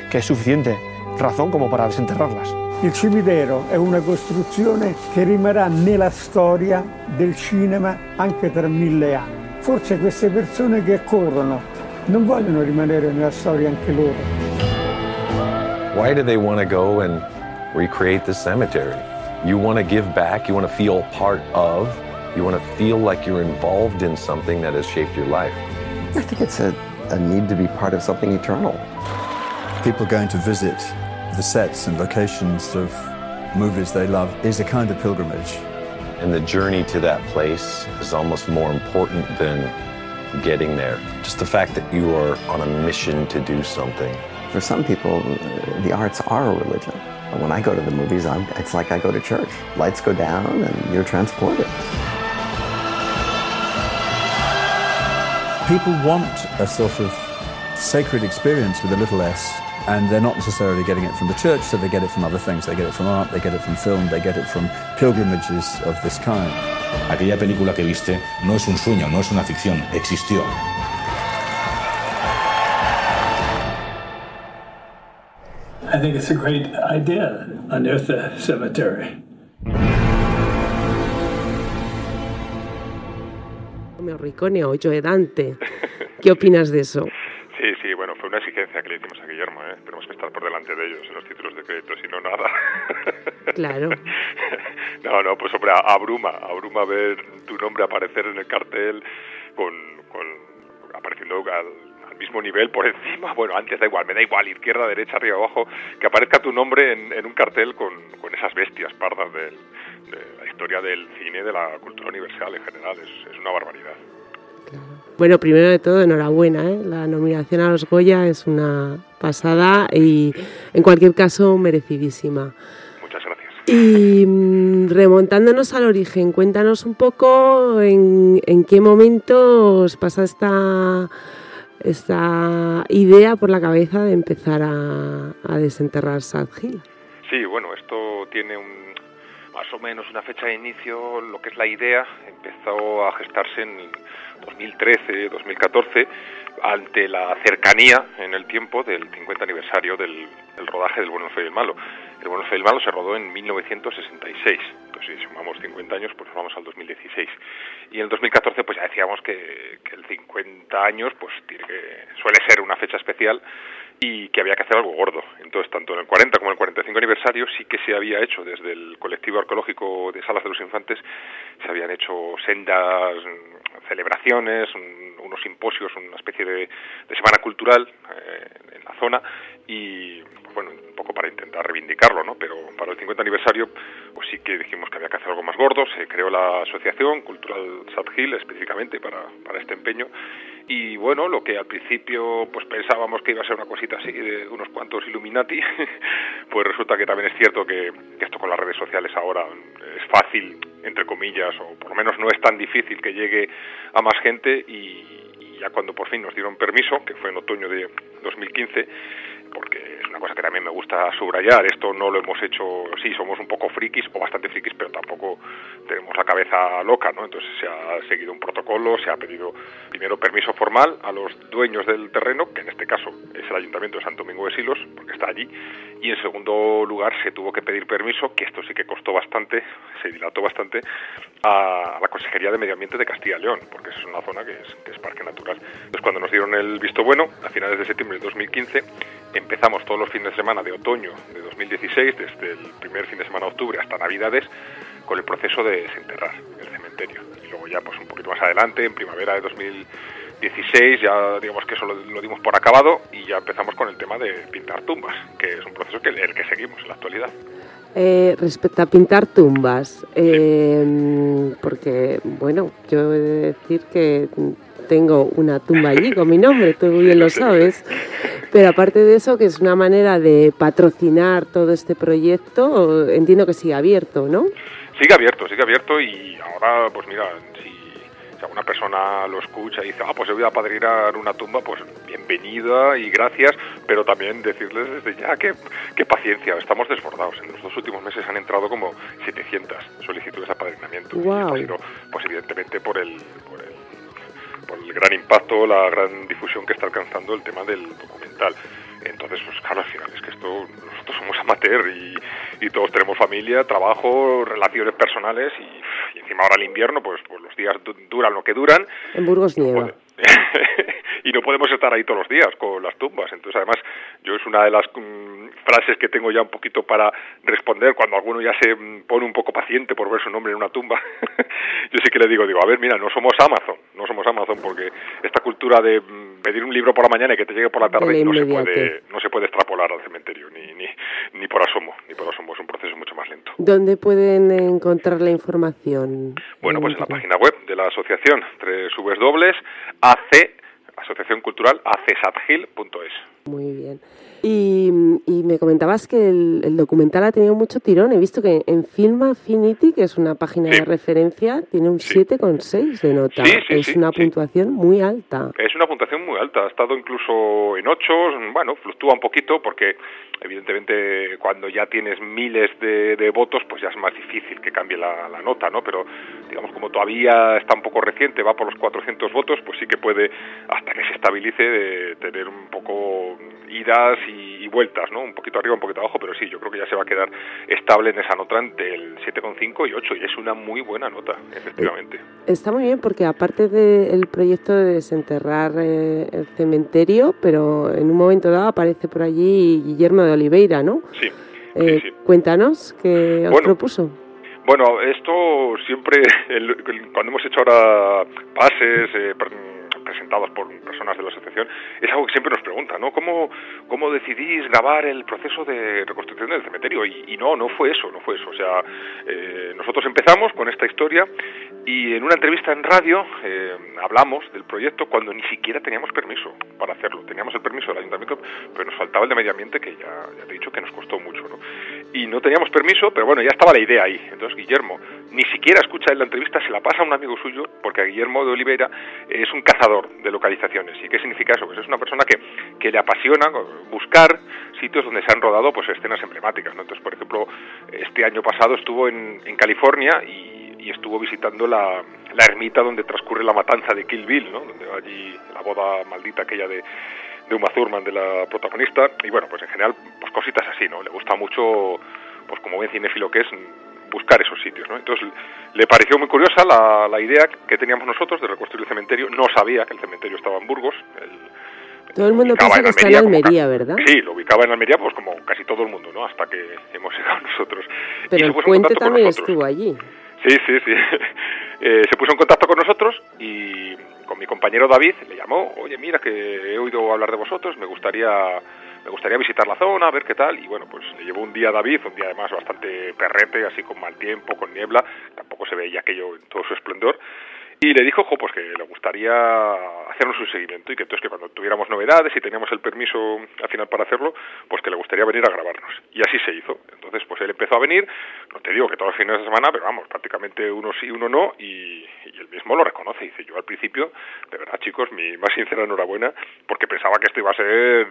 que es suficiente razón como para desenterrarlas. Il cimitero è una costruzione che rimarrà nella storia del cinema anche tra mille anni. Forse queste persone che corrono non vogliono rimanere nella storia anche loro. Why do they want to go and recreate the cemetery? You want to give back, you want to feel part of, you want to feel like you're involved in something that has shaped your life. I think it's a, a need to be part of something eternal. People going to visit the sets and locations of movies they love is a kind of pilgrimage. And the journey to that place is almost more important than getting there. Just the fact that you are on a mission to do something. For some people, uh, the arts are a religion. When I go to the movies, I'm, it's like I go to church. Lights go down and you're transported. People want a sort of sacred experience with a little s, and they're not necessarily getting it from the church, so they get it from other things. They get it from art, they get it from film, they get it from pilgrimages of this kind. Aquella película que viste no es un sueño, no es una ficción, existió. I think it's a great idea, unearth the cemetery. Morricone o Joe Dante. ¿Qué opinas de eso? Sí, sí, bueno, fue una exigencia que le hicimos a Guillermo, ¿eh? Tenemos que estar por delante de ellos en los títulos de crédito, si no nada. Claro. No, no, pues hombre, abruma, abruma ver tu nombre aparecer en el cartel con, con apareciendo al, al mismo nivel por encima. Bueno, antes da igual, me da igual, izquierda, derecha, arriba, abajo, que aparezca tu nombre en, en un cartel con, con esas bestias pardas del- de la historia del cine, de la cultura universal en general. Es, es una barbaridad. Bueno, primero de todo, enhorabuena. ¿eh? La nominación a los Goya es una pasada y, en cualquier caso, merecidísima. Muchas gracias. Y mm, remontándonos al origen, cuéntanos un poco en, en qué momento os pasa esta, esta idea por la cabeza de empezar a, a desenterrar Sad Hill. Sí, bueno, esto tiene un, más o menos una fecha de inicio, lo que es la idea, empezó a gestarse en 2013, 2014, ante la cercanía en el tiempo del 50 aniversario del, rodaje del Bueno, el Malo. El Bueno, el Feo y el Malo se rodó en 1966, entonces si sumamos 50 años, pues vamos al 2016. Y en el 2014 pues ya decíamos que, el 50 años pues tiene que, suele ser una fecha especial y que había que hacer algo gordo. Entonces, tanto en el 40 como en el 45 aniversario sí que se había hecho desde el colectivo arqueológico de Salas de los Infantes, se habían hecho sendas celebraciones, un- unos simposios, una especie de, semana cultural eh, en la zona y bueno, un poco para intentar reivindicarlo, ¿no? Pero para el 50 aniversario pues sí que dijimos que había que hacer algo más gordo, se creó la asociación cultural Sad Hill específicamente para, para este empeño y bueno, lo que al principio pues pensábamos que iba a ser una cosita así de unos cuantos Illuminati, pues resulta que también es cierto que, esto con las redes sociales ahora es fácil, entre comillas, o por lo menos no es tan difícil que llegue a más gente y ya cuando por fin nos dieron permiso, que fue en otoño de 2015, porque es una cosa que también me gusta subrayar, esto no lo hemos hecho, sí, somos un poco frikis o bastante frikis, pero tampoco tenemos la cabeza loca, ¿no? Entonces se ha seguido un protocolo, se ha pedido primero permiso formal a los dueños del terreno, que en este caso es el Ayuntamiento de Santo Domingo de Silos, porque está allí, y en segundo lugar se tuvo que pedir permiso, que esto sí que costó bastante, se dilató bastante, a la Consejería de Medio Ambiente de Castilla y León, porque es una zona que es, que es parque natural. Entonces cuando nos dieron el visto bueno, a finales de septiembre de 2015, empezamos todos los fines de semana de otoño de 2016, desde el primer fin de semana de octubre hasta Navidades, con el proceso de desenterrar el cementerio. Y luego ya pues un poquito más adelante, en primavera de 2016, ya digamos que eso lo, lo dimos por acabado y ya empezamos con el tema de pintar tumbas, que es un proceso que el que seguimos en la actualidad. Eh, respecto a pintar tumbas, eh, porque, bueno, yo he de decir que tengo una tumba allí con mi nombre, tú bien lo sabes, pero aparte de eso, que es una manera de patrocinar todo este proyecto, entiendo que sigue abierto, ¿no? Sigue abierto, sigue abierto y ahora, pues mira, si, alguna persona lo escucha y dice, ah, pues yo voy a padrinar una tumba, pues bienvenida y gracias, pero también decirles desde ya que, que paciencia, estamos desbordados. En los dos últimos meses han entrado como 700 solicitudes de apadrinamiento. Y esto Guau. ha sido, pues evidentemente, por el, por el por el gran impacto, la gran difusión que está alcanzando el tema del documental. Entonces, pues claro, al final es que esto, nosotros somos amateur y, y todos tenemos familia, trabajo, relaciones personales y, y encima ahora el invierno, pues, pues los días du- duran lo que duran En Burgos nieva. y no podemos estar ahí todos los días con las tumbas. Entonces, además, yo es una de las mm, frases que tengo ya un poquito para responder cuando alguno ya se mm, pone un poco paciente por ver su nombre en una tumba. yo sí que le digo, digo, a ver, mira, no somos Amazon, no somos Amazon porque esta cultura de mm, pedir un libro por la mañana y que te llegue por la tarde la no se puede no se puede extrapolar al cementerio ni, ni ni por asomo, ni por asomo, es un proceso mucho más lento. ¿Dónde pueden encontrar la información? Bueno, pues en la página web de la asociación, www.ac, Asociación Cultural, acsadgil.es. Muy bien. Y, y me comentabas que el, el documental ha tenido mucho tirón. He visto que en Film Affinity, que es una página de referencia, tiene un 7,6 de nota. Sí, sí, es sí, una sí. puntuación muy alta. Es una puntuación muy alta, ha estado incluso en 8, bueno, fluctúa un poquito porque evidentemente cuando ya tienes miles de, de votos pues ya es más difícil que cambie la, la nota, ¿no? Pero digamos como todavía está un poco reciente, va por los 400 votos, pues sí que puede, hasta que se estabilice, de tener un poco idas y, y vueltas, ¿no? Un poquito arriba, un poquito abajo, pero sí, yo creo que ya se va a quedar estable en esa nota entre el 7,5 y 8, y es una muy buena nota, efectivamente. Está muy bien porque aparte del proyecto de desenterrar eh, el cementerio, pero en un momento dado aparece por allí Guillermo de Oliveira, ¿no? Sí. Eh, sí. Cuéntanos qué os Bueno, propuso. Bueno, esto siempre, el- cuando hemos hecho ahora pases eh, pre- presentados por personas de la asociación, es algo que siempre nos preguntan, ¿no? ¿Cómo, cómo decidís grabar el proceso de reconstrucción del cementerio? Y, y no, no fue eso, no fue eso. O sea, eh, nosotros empezamos con esta historia y en una entrevista en radio eh, hablamos del proyecto cuando ni siquiera teníamos permiso para hacerlo. Teníamos el permiso del ayuntamiento, pero nos faltaba el de medio ambiente, que ya te he dicho que nos costó mucho, ¿no? Y no teníamos permiso, pero bueno, ya estaba la idea ahí. Entonces Guillermo ni siquiera escucha él la entrevista, se la pasa a un amigo suyo, porque a Guillermo de Oliveira es un cazador de localizaciones. ¿Y qué significa eso? Pues es una persona que, que le apasiona buscar sitios donde se han rodado pues escenas emblemáticas, ¿no? Entonces, por ejemplo, este año pasado estuvo en, en California y, y estuvo visitando la, la ermita donde transcurre la matanza de Kill Bill, ¿no? Donde allí la boda maldita aquella de, de Uma Thurman, de la protagonista, y bueno, pues en general, pues cositas así, ¿no? Le gusta mucho, pues como buen cinéfilo que es, buscar esos sitios, ¿no? Entonces le pareció muy curiosa la, la idea que teníamos nosotros de reconstruir el cementerio, no sabía que el cementerio estaba en Burgos, el- Todo el mundo piensa en que está en Almería ¿verdad? Sí, lo ubicaba en Almería, pues como casi todo el mundo, ¿no? Hasta que hemos llegado nosotros. Y Pero se el puente también estuvo allí. Sí, sí, sí. Eh, se puso en contacto con nosotros y con mi compañero David le llamó, oye, mira que he oído hablar de vosotros, me gustaría me gustaría visitar la zona, ver qué tal, y bueno, pues le llevó un día David, un día además bastante perrete, así con mal tiempo, con niebla, tampoco se veía aquello en todo su esplendor, y le dijo, jo, pues que le gustaría hacernos un seguimiento y que entonces que cuando tuviéramos novedades y teníamos el permiso al final para hacerlo, pues que le gustaría venir a grabarnos. Y así se hizo. Entonces, pues él empezó a venir, no te digo que todos los fines de semana, pero vamos, prácticamente uno sí, uno no, y, y él mismo lo reconoce. Dice, yo al principio, de verdad chicos, mi más sincera enhorabuena, porque pensaba que esto iba a ser,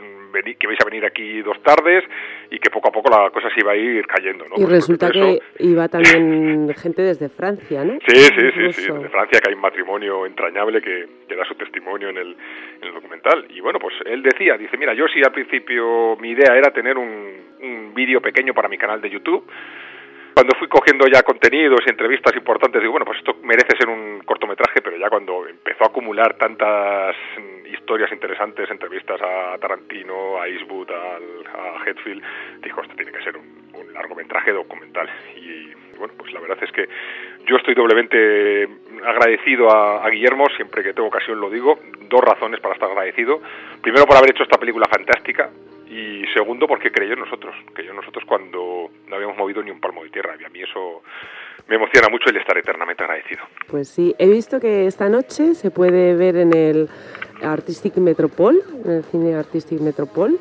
que vais a venir aquí dos tardes y que poco a poco la cosa se iba a ir cayendo, ¿no? Y Pues resulta eso- que iba también gente desde Francia, ¿no? Sí, sí, sí, sí, Incluso. de Francia, que hay matrimonio entrañable que, da su testimonio en el, en el documental. Y bueno, pues él decía, dice, mira, yo sí al principio mi idea era tener un, un vídeo pequeño para mi canal de YouTube. Cuando fui cogiendo ya contenidos y entrevistas importantes, digo, bueno, pues esto merece ser un cortometraje, pero ya cuando empezó a acumular tantas mm, historias interesantes, entrevistas a Tarantino, a Eastwood, al- a Hetfield, dijo, esto tiene que ser un, largometraje documental. Y bueno, pues la verdad es que yo estoy doblemente agradecido a, a Guillermo, siempre que tengo ocasión lo digo, dos razones para estar agradecido. Primero por haber hecho esta película fantástica y segundo porque creyó en nosotros, creyó en nosotros cuando no habíamos movido ni un palmo de tierra y a mí eso me emociona mucho y le estaré eternamente agradecido. Pues sí, he visto que esta noche se puede ver en el Artistic Metropol, en el cine Artistic Metropol,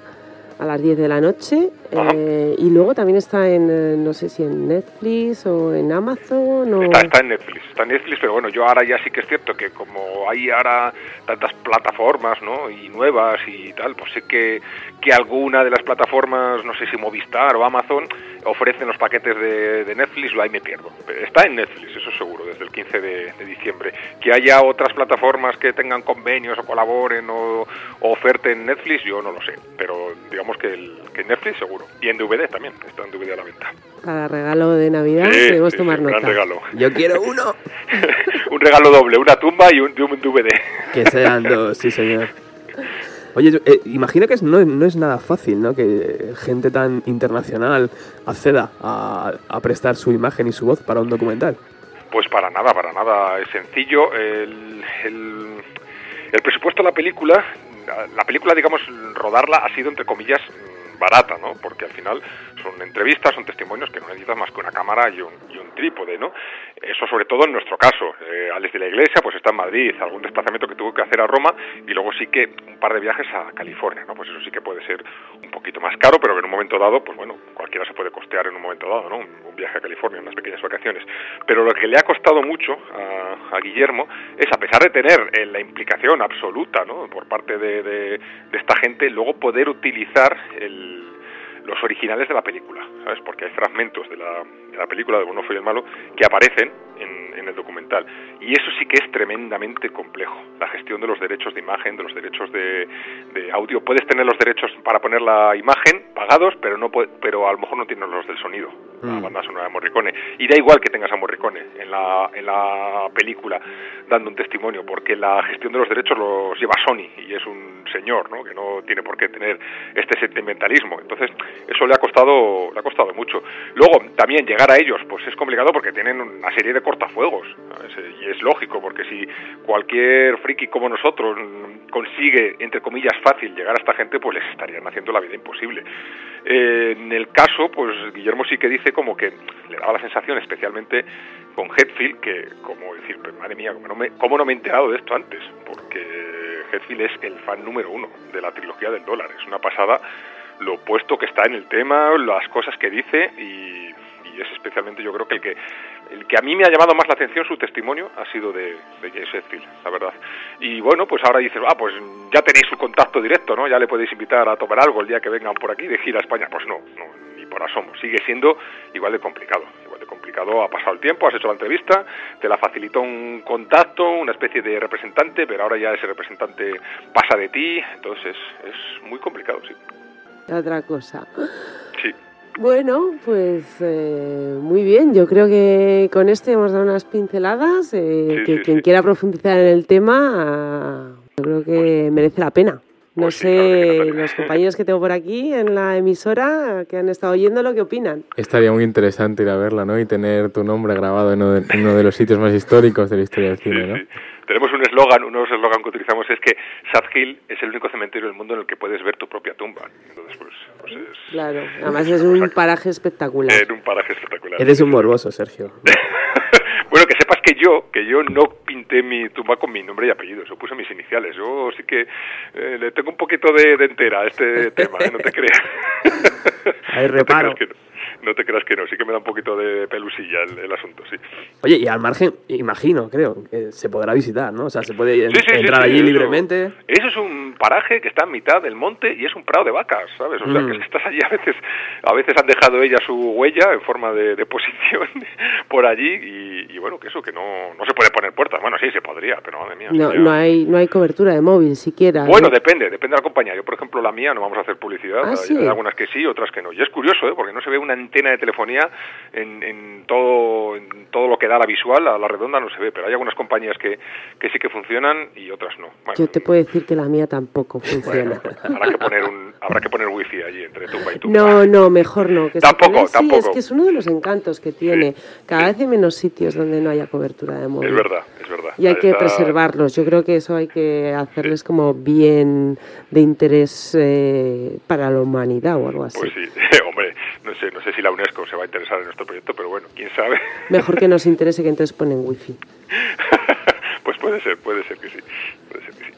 a las 10 de la noche. eh, y luego también está en, eh, no sé si en Netflix o en Amazon o... Está, está en Netflix, está en Netflix, pero bueno, yo ahora ya sí que es cierto que como hay ahora tantas plataformas, ¿no? Y nuevas y tal, pues sé que, que alguna de las plataformas, no sé si Movistar o Amazon, ofrecen los paquetes de, de Netflix, lo ahí me pierdo. Pero está en Netflix, eso seguro, desde el 15 de, de diciembre. Que haya otras plataformas que tengan convenios o colaboren o, o oferten Netflix, yo no lo sé, pero digamos que, el, que Netflix seguro. Y en DVD también, está en DVD a la venta. Para regalo de Navidad Sí, debemos sí, tomar sí, gran regalo. Yo quiero uno. un regalo doble, una tumba y un, y un DVD. Que sean dos, sí, señor. Oye, eh, imagino que es- no, no es nada fácil, ¿no? Que gente tan internacional acceda a, a prestar su imagen y su voz para un documental. Pues para nada, para nada. Es sencillo. El, el, presupuesto de la película, la- la película, digamos, rodarla ha sido, entre comillas, barata, ¿no? Porque al final son entrevistas, son testimonios que no necesitas más que una cámara y un, y un trípode, ¿no? Eso sobre todo en nuestro caso. Eh, Alex de la Iglesia, pues está en Madrid, algún desplazamiento que tuvo que hacer a Roma y luego sí que un par de viajes a California, ¿no? Pues eso sí que puede ser un poquito más caro, pero que en un momento dado, pues bueno, cualquiera se puede costear en un momento dado, ¿no? Un, viaje a California, unas pequeñas vacaciones. Pero lo que le ha costado mucho a, Guillermo es, a pesar de tener eh, la implicación absoluta, ¿no? Por parte de- de esta gente, luego poder utilizar el, los originales de la película, ¿sabes? Porque hay fragmentos de la, de la película de Bueno, fue el malo que aparecen en, en el documental. Y eso sí que es tremendamente complejo. La gestión de los derechos de imagen, de los derechos de, audio. Puedes tener los derechos para poner la imagen pagados, pero no pero a lo mejor no tienes los del sonido. La Mm. banda sonora de Morricone. Y da igual que tengas a Morricone en la, en la película dando un testimonio, porque la gestión de los derechos los lleva Sony y es un señor, ¿no? Que no tiene por qué tener este sentimentalismo. Entonces, eso le ha costado, le ha costado mucho. Luego, también llegar a ellos, pues es complicado porque tienen una serie de cortafuegos. ¿sabes? Y es lógico, porque si cualquier friki como nosotros consigue, entre comillas, fácil llegar a esta gente, pues les estarían haciendo la vida imposible. Eh, en el caso, pues Guillermo sí que dice como que le daba la sensación, especialmente con Hetfield, que como decir, pues, madre mía, ¿cómo no, me, cómo no me he enterado de esto antes? Porque Hetfield es el fan número uno de la trilogía del dólar. Es una pasada lo puesto que está en el tema, las cosas que dice y, y es especialmente yo creo que el que el que a mí me ha llamado más la atención su testimonio ha sido de, de James Hetfield, la verdad. Y bueno, pues ahora dices, ah, pues ya tenéis su contacto directo, ¿no? Ya le podéis invitar a tomar algo el día que vengan por aquí de gira a España. Pues no, no, por asomo. Sigue siendo igual de complicado. Igual de complicado. Ha pasado el tiempo, has hecho la entrevista, te la facilitó un contacto, una especie de representante, pero ahora ya ese representante pasa de ti. Entonces es, es muy complicado, sí. Otra cosa. Sí. Bueno, pues eh, muy bien. Yo creo que con esto hemos dado unas pinceladas. eh, Sí, que sí, quien sí. quiera profundizar en el tema, ah, yo creo que merece la pena. No Pues sé, los compañeros que tengo por aquí en la emisora que han estado oyéndolo, ¿qué opinan? Estaría muy interesante ir a verla, ¿no? Y tener tu nombre grabado en uno de, en uno de los sitios más históricos de la historia del cine, ¿no? Tenemos un eslogan, uno de los eslogan que utilizamos es que Sad Hill es el único cementerio del mundo en el que puedes ver tu propia tumba. Entonces, pues, pues es Claro, además es un paraje espectacular. en un paraje espectacular. Eres un morboso, Sergio. Bueno, que sepas que yo, que yo no pinté mi tumba con mi nombre y apellido, yo puse mis iniciales. Yo sí que eh, le tengo un poquito de, de entera a este tema, ¿eh? no te creas. Hay reparo. creas que no. No te creas que no, sí que me da un poquito de pelusilla el, el asunto, sí. Oye, y al margen, imagino, creo, que se podrá visitar, ¿no? O sea, se puede Sí, sí, entrar sí, allí eso- libremente. Eso es un paraje que está en mitad del monte y es un prado de vacas, ¿sabes? O sea, Mm. que si estás allí a veces, a veces han dejado ella su huella en forma de, de posición por allí y, y bueno, que eso que no, no se puede poner puertas. Bueno, sí, se podría, pero madre mía. No, hay, no hay cobertura de móvil siquiera. Bueno, ¿no? depende, depende de la compañía. Yo, por ejemplo, la mía no vamos a hacer publicidad. Ah, hay, ¿sí? hay algunas que sí, otras que no. Y es curioso, ¿eh? porque no se ve una antena de telefonía en, en todo en todo lo que da la visual, a la redonda no se ve, pero hay algunas compañías que, que sí que funcionan y otras no. Bueno, Yo te puedo decir que la mía tampoco funciona. habrá que poner un habrá que poner wifi allí entre tumba y tumba. No, no, mejor no. Que se Tampoco, pone- sí, tampoco. es que es uno de los encantos que tiene. Cada vez hay menos sitios donde no haya cobertura de móvil. Es verdad, es verdad. Y hay que Está- preservarlos. Yo creo que eso hay que hacerles como bien de interés eh, para la humanidad o algo así. Pues sí, hombre, no sé, no sé si la UNESCO se va a interesar en nuestro proyecto, pero bueno, quién sabe. Mejor que nos interese que entonces ponen wifi. Pues puede ser, puede ser que sí. Puede ser que sí.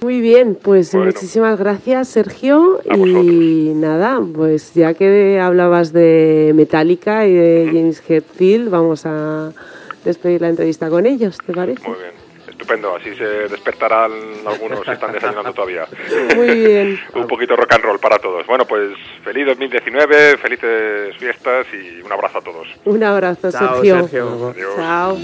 Muy bien, pues Bueno. muchísimas gracias, Sergio. y nada, pues ya que hablabas de Metallica y de James Hetfield, vamos a despedir la entrevista con ellos, ¿te parece? Muy bien. Estupendo, así se despertarán algunos que están desayunando todavía. Muy bien. Un poquito rock and roll para todos. Bueno, pues feliz 2019, felices fiestas y un abrazo a todos. Un abrazo, Chao, Sergio. Sergio. Adiós. Chao.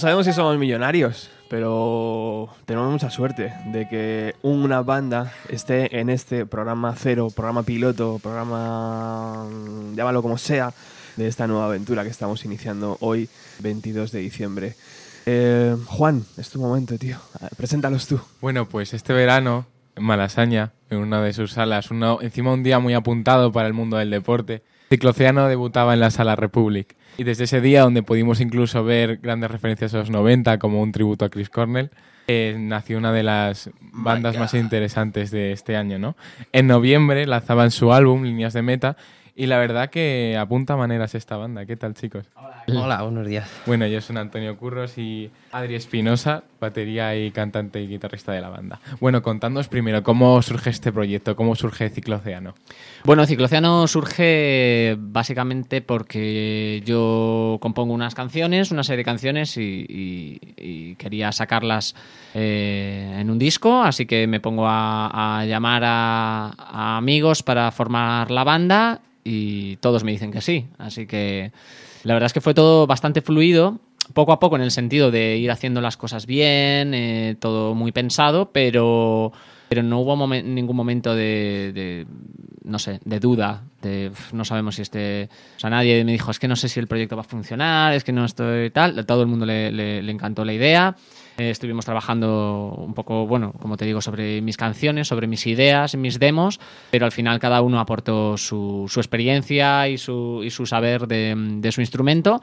Sabemos si somos millonarios, pero tenemos mucha suerte de que una banda esté en este programa cero, programa piloto, programa, mm, llámalo como sea, de esta nueva aventura que estamos iniciando hoy, 22 de diciembre. Eh, Juan, es tu momento, tío. Ah, Preséntalos tú. Bueno, pues este verano, en Malasaña, en una de sus salas, encima un día muy apuntado para el mundo del deporte, Cicloceano debutaba en la Sala Republic. Y desde ese día, donde pudimos incluso ver grandes referencias a los 90, como un tributo a Chris Cornell, eh, nació una de las bandas más interesantes de este año, ¿no? En noviembre lanzaban su álbum, Líneas de Meta, y la verdad que apunta maneras esta banda. ¿Qué tal, chicos? Hola, buenos días. Bueno, yo soy Antonio Curros y Adri Espinosa, batería y cantante y guitarrista de la banda. Bueno, contándonos primero cómo surge este proyecto, cómo surge Cicloceano. Bueno, Cicloceano surge básicamente porque yo compongo unas canciones, una serie de canciones y, y- y quería sacarlas eh, en un disco, así que me pongo a, a llamar a, a amigos para formar la banda y todos me dicen que sí, así que la verdad es que fue todo bastante fluido. Poco a poco en el sentido de ir haciendo las cosas bien, eh, todo muy pensado, pero, pero no hubo momen- ningún momento de, no sé, de duda, de "Uf, no sabemos si este... O sea, nadie me dijo, es que no sé si el proyecto va a funcionar, es que no estoy tal. Todo el mundo le encantó la idea. Eh, estuvimos trabajando un poco, bueno, como te digo, sobre mis canciones, sobre mis ideas, mis demos, pero al final cada uno aportó su, su experiencia y su, y su saber de, su instrumento.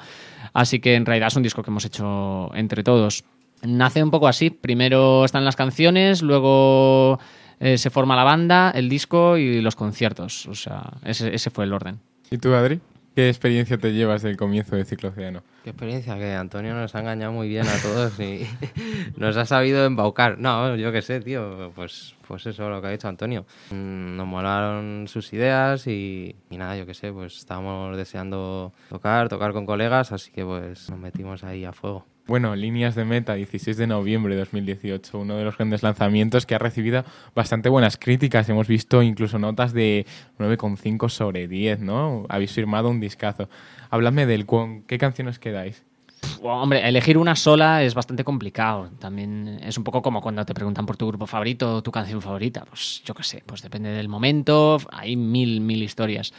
Así que en realidad es un disco que hemos hecho entre todos. Nace un poco así. Primero están las canciones, luego eh, se forma la banda, el disco y los conciertos. O sea, ese, ese fue el orden. ¿Y tú, Adri? ¿Qué experiencia te llevas del comienzo de Cicloceano? Qué experiencia, que Antonio nos ha engañado muy bien a todos y nos ha sabido embaucar. No, yo qué sé, tío, pues, pues eso, lo que ha dicho Antonio. Mm, Nos molaron sus ideas y, y nada, yo qué sé, pues estábamos deseando tocar, tocar con colegas, así que pues nos metimos ahí a fuego. Bueno, Líneas de Meta, 16 de noviembre de 2018, uno de los grandes lanzamientos que ha recibido bastante buenas críticas. Hemos visto incluso notas de 9,5 sobre 10, ¿no? Habéis firmado un discazo. Habladme del con qué canciones quedáis. Bueno, hombre, elegir una sola es bastante complicado. También es un poco como cuando te preguntan por tu grupo favorito o tu canción favorita. Pues yo qué sé, pues depende del momento. Hay mil, mil historias.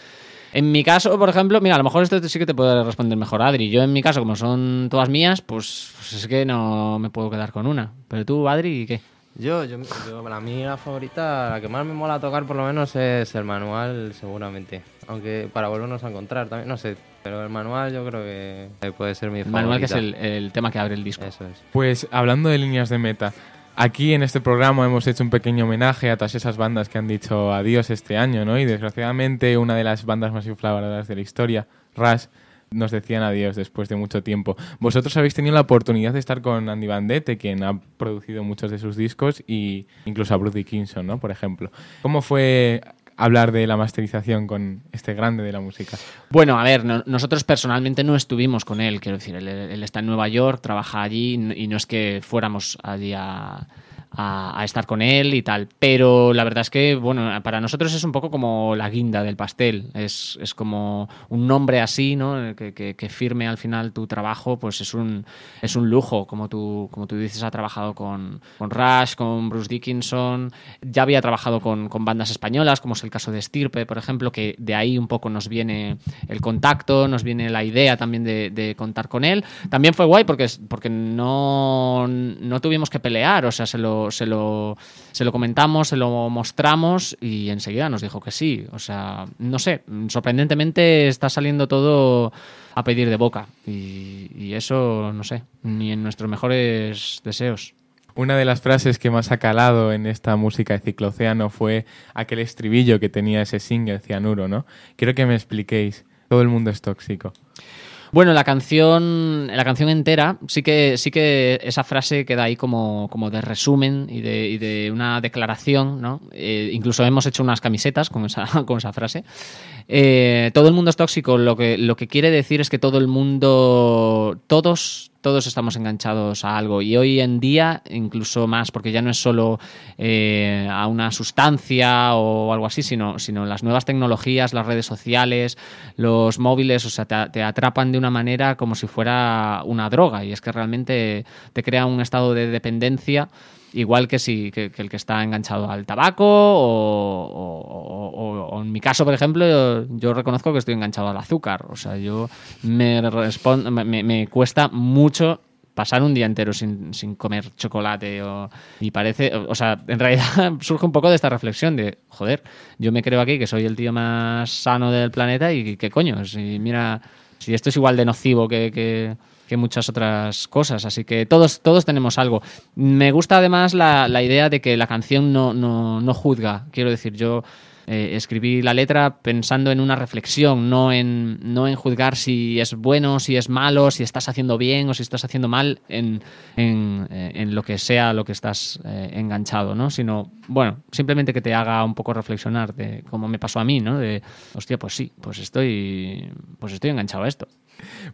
En mi caso, por ejemplo, mira, a lo mejor esto sí que te puede responder mejor Adri. Yo en mi caso, como son todas mías, pues, pues es que no me puedo quedar con una. Pero tú, Adri, ¿qué? Yo, yo, yo, la mía favorita, la que más me mola tocar por lo menos es el manual, seguramente. Aunque para volvernos a encontrar también, no sé. Pero el manual yo creo que puede ser mi El favorita. manual que es el, el tema que abre el disco. Eso es. Pues hablando de líneas de meta, aquí en este programa hemos hecho un pequeño homenaje a todas esas bandas que han dicho adiós este año, ¿no? Y desgraciadamente una de las bandas más infravaloradas de la historia, Rush, nos decían adiós después de mucho tiempo. Vosotros habéis tenido la oportunidad de estar con Andy Bandete, quien ha producido muchos de sus discos, y incluso a Bruce Dickinson, ¿no? Por ejemplo. ¿Cómo fue hablar de la masterización con este grande de la música? Bueno, a ver, no- nosotros personalmente no estuvimos con él, quiero decir, él, él está en Nueva York, trabaja allí y no es que fuéramos allí a, a- a estar con él y tal, pero la verdad es que, bueno, para nosotros es un poco como la guinda del pastel, es, es como un nombre así, ¿no? Que, que- que firme al final tu trabajo, pues es un, es un lujo, como tú, como tú dices, ha trabajado con, con Rush, con Bruce Dickinson, ya había trabajado con, con bandas españolas, como es el caso de Stirpe, por ejemplo, que de ahí un poco nos viene el contacto, nos viene la idea también de, de contar con él. También fue guay porque, porque no, no tuvimos que pelear, o sea, se lo, se, lo, se lo comentamos, se lo mostramos y enseguida nos dijo que sí. O sea, no sé, sorprendentemente está saliendo todo a pedir de boca y, eso, no sé, ni en nuestros mejores deseos. Una de las frases que más ha calado en esta música de Cicloceano fue aquel estribillo que tenía ese single, Cianuro, ¿no? Quiero que me expliquéis. Todo el mundo es tóxico. Bueno, la canción, la canción entera, sí que, sí que esa frase queda ahí como, como de resumen y de, y de una declaración, ¿no? Eh, incluso hemos hecho unas camisetas con esa, con esa frase. Eh, todo el mundo es tóxico, lo que, lo que quiere decir es que todo el mundo, todos todos estamos enganchados a algo. Y hoy en día incluso más porque ya no es solo eh, a una sustancia o algo así, sino, sino las nuevas tecnologías, las redes sociales, los móviles, o sea, te, te atrapan de una manera como si fuera una droga. Y es que realmente te crea un estado de dependencia igual que, si, que, que el que está enganchado al tabaco o, o- o- o- en mi caso, por ejemplo, yo, reconozco que estoy enganchado al azúcar. O sea, yo me, respon- me, me- cuesta mucho pasar un día entero sin, sin comer chocolate o, y parece, o, sea, en realidad surge un poco de esta reflexión de, joder, yo me creo aquí que soy el tío más sano del planeta y qué coño, si mira, si esto es igual de nocivo que, que muchas otras cosas, así que todos, todos tenemos algo. Me gusta además la, la idea de que la canción no, no, no juzga, quiero decir, yo eh, escribí la letra pensando en una reflexión, no en, no en juzgar si es bueno, si es malo, si estás haciendo bien o si estás haciendo mal en, en, eh, en lo que sea lo que estás eh, enganchado, ¿no? Sino, bueno, simplemente que te haga un poco reflexionar de cómo me pasó a mí, ¿no? De, hostia, pues sí, pues estoy, pues estoy enganchado a esto.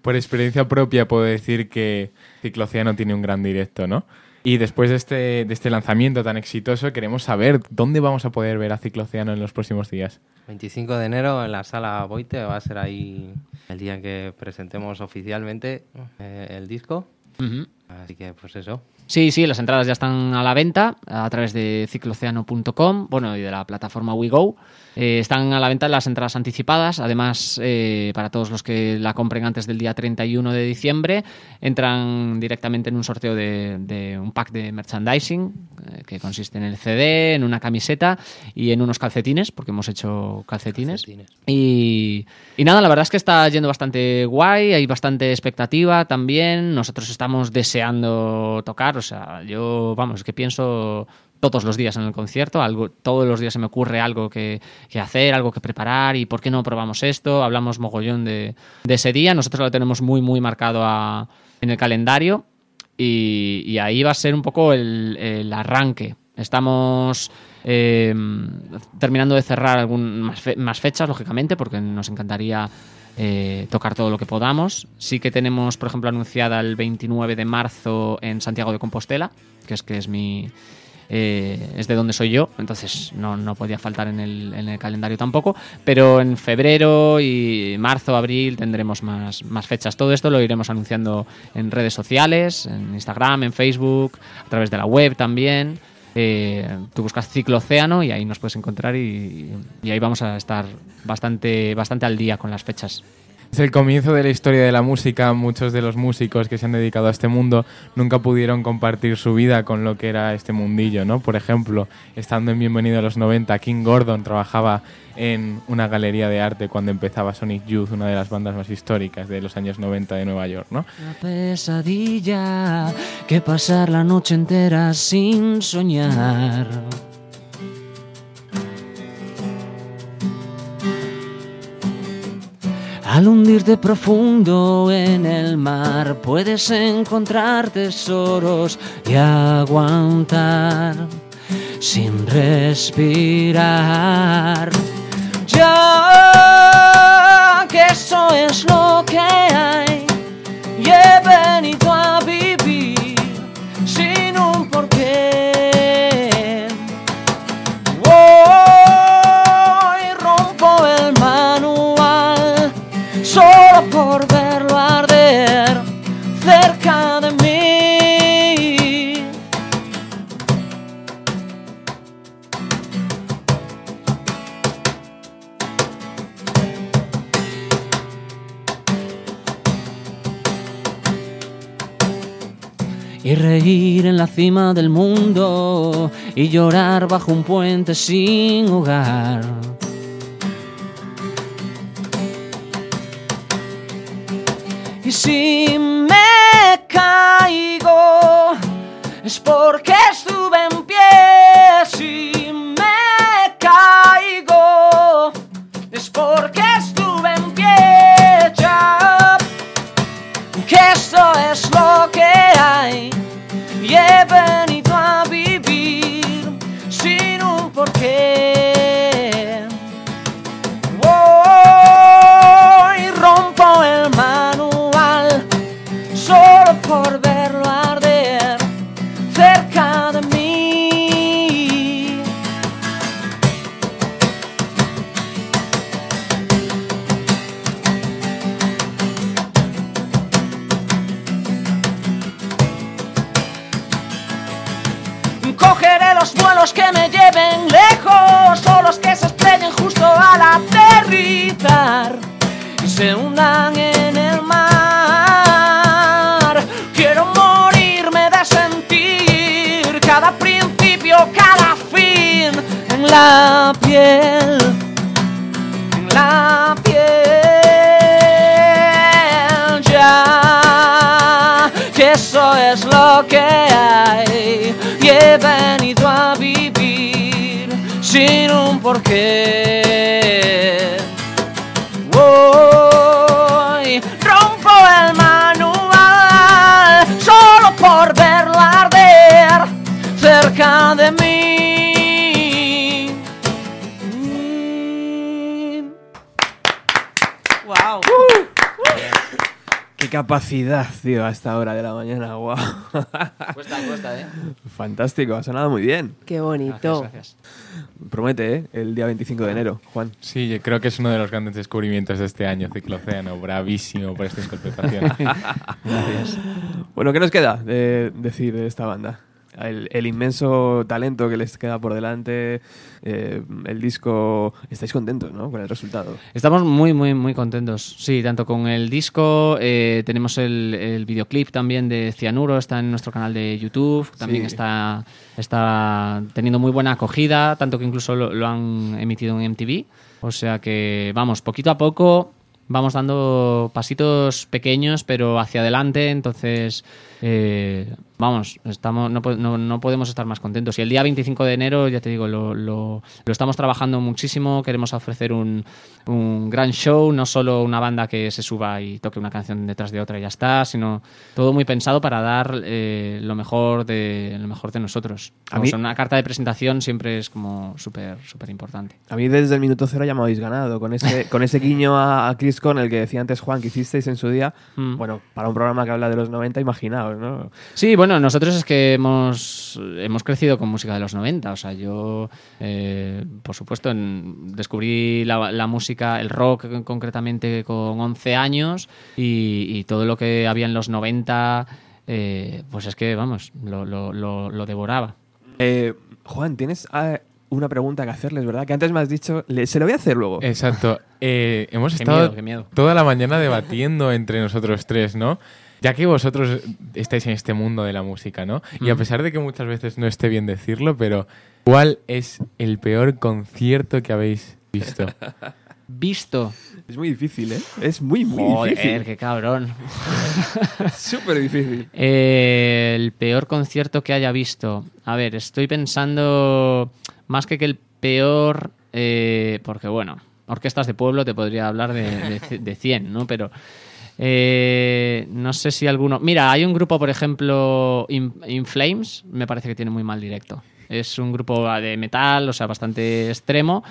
Por experiencia propia puedo decir que Ciclocéano tiene un gran directo, ¿no? Y después de este, de este lanzamiento tan exitoso, queremos saber dónde vamos a poder ver a Ciclocéano en los próximos días. 25 de enero en la sala Boite va a ser ahí el día en que presentemos oficialmente eh, el disco. Ujú. Así que pues eso. Sí, sí, las entradas ya están a la venta a través de cicloceano.com, bueno, y de la plataforma WeGo. Eh, están a la venta las entradas anticipadas. Además, eh, para todos los que la compren antes del día 31 de diciembre, entran directamente en un sorteo de, un pack de merchandising que consiste en el CD, en una camiseta y en unos calcetines, porque hemos hecho calcetines. Y, y nada, la verdad es que está yendo bastante guay, hay bastante expectativa también. Nosotros estamos deseando tocar, o sea, yo, vamos, que pienso todos los días en el concierto, algo, todos los días se me ocurre algo que, que hacer, algo que preparar y por qué no probamos esto, hablamos mogollón de, de ese día, nosotros lo tenemos muy, muy marcado a- en el calendario y, ahí va a ser un poco el, el arranque. Estamos eh, terminando de cerrar algún, más fechas, lógicamente, porque nos encantaría eh, tocar todo lo que podamos. Sí que tenemos, por ejemplo, anunciada el 29 de marzo en Santiago de Compostela, que es que es mi, eh, es de donde soy yo, entonces no, no podía faltar en el, en el calendario tampoco, pero en febrero y marzo, abril tendremos más, más fechas. Todo esto lo iremos anunciando en redes sociales, en Instagram, en Facebook, a través de la web también. Eh, tú buscas Ciclo Océano y ahí nos puedes encontrar y, y ahí vamos a estar bastante, bastante al día con las fechas. Es el comienzo de la historia de la música. Muchos de los músicos que se han dedicado a este mundo nunca pudieron compartir su vida con lo que era este mundillo, ¿no? Por ejemplo, estando en Bienvenido a los 90, King Gordon trabajaba en una galería de arte cuando empezaba Sonic Youth, una de las bandas más históricas de los años 90 de Nueva York, ¿no? Una pesadilla que pasar la noche entera sin soñar. Al hundirte profundo en el mar puedes encontrar tesoros y aguantar sin respirar. Ya que eso es lo que hay y he venido a vivir sin un porqué. Por verlo arder cerca de mí. y reír en la cima del mundo y llorar bajo un puente sin hogar. Si me caigo es porque estuve en pie. Si me caigo es porque estuve en pie. Ya que esto es lo que hay y he venido a vivir sin un porqué. por verlo arder cerca de mí. Cogeré los vuelos que me lleven lejos o los que se estrellen justo al aterrizar y se unan en la piel, la piel ya. Que eso es lo que hay y he venido a vivir sin un porqué. Voy, rompo el manual solo por verla arder cerca de mí. Capacidad, tío, a esta hora de la mañana, guau. Cuesta, cuesta, ¿eh? Fantástico, ha sonado muy bien. Qué bonito. Gracias, Promete, ¿eh? El día 25 de enero, Juan. Sí, yo creo que es uno de los grandes descubrimientos de este año, Ciclocéano. Bravísimo por esta interpretación. Gracias. Bueno, ¿qué nos queda de decir de esta banda? El, el inmenso talento que les queda por delante, eh, el disco... Estáis contentos, ¿no? Con el resultado. Estamos muy, muy, muy contentos. Sí, tanto con el disco, eh, tenemos el, el videoclip también de Cianuro, está en nuestro canal de YouTube, también Sí. está, está teniendo muy buena acogida, tanto que incluso lo, lo han emitido en MTV. O sea que, vamos, poquito a poco vamos dando pasitos pequeños, pero hacia adelante, entonces, eh, vamos, estamos, no, no- no podemos estar más contentos. Y el día 25 de enero, ya te digo, lo, lo- lo estamos trabajando muchísimo, queremos ofrecer un, un gran show, no solo una banda que se suba y toque una canción detrás de otra y ya está, sino todo muy pensado para dar eh, lo, mejor de, lo mejor de nosotros. A mí- una carta de presentación siempre es como súper, súper importante. A mí desde el minuto cero ya me habéis ganado. Con ese, con ese guiño a, a Chris Con, el que decía antes Juan, que hicisteis en su día. Mm. Bueno, para un programa que habla de los 90, imaginaos, ¿no? Sí, bueno, nosotros es que hemos, hemos crecido con música de los 90. O sea, yo, eh, por supuesto, en- descubrí la, la música, el rock con- concretamente con 11 años y, y todo lo que había en los 90, eh, pues es que, vamos, lo, lo- lo- lo devoraba. Eh, Juan, tienes ah, una pregunta que hacerles, ¿verdad? Que antes me has dicho, le- se lo voy a hacer luego. Exacto. Eh, hemos Qué estado miedo, qué miedo. toda la mañana debatiendo entre nosotros tres, ¿no? Ya que vosotros estáis en este mundo de la música, ¿no? Y a Mm. pesar de que muchas veces no esté bien decirlo, pero ¿cuál es el peor concierto que habéis visto? Visto. Es muy difícil, ¿eh? Es muy, muy Joder, difícil. qué cabrón. Súper difícil. Eh, el peor concierto que haya visto. A ver, estoy pensando más que que el peor, eh, porque bueno, orquestas de pueblo te podría hablar de, de, de 100, ¿no? Pero eh, no sé si alguno... Mira, hay un grupo, por ejemplo, In, In Flames, me parece que tiene muy mal directo. Es un grupo de metal, o sea, bastante extremo.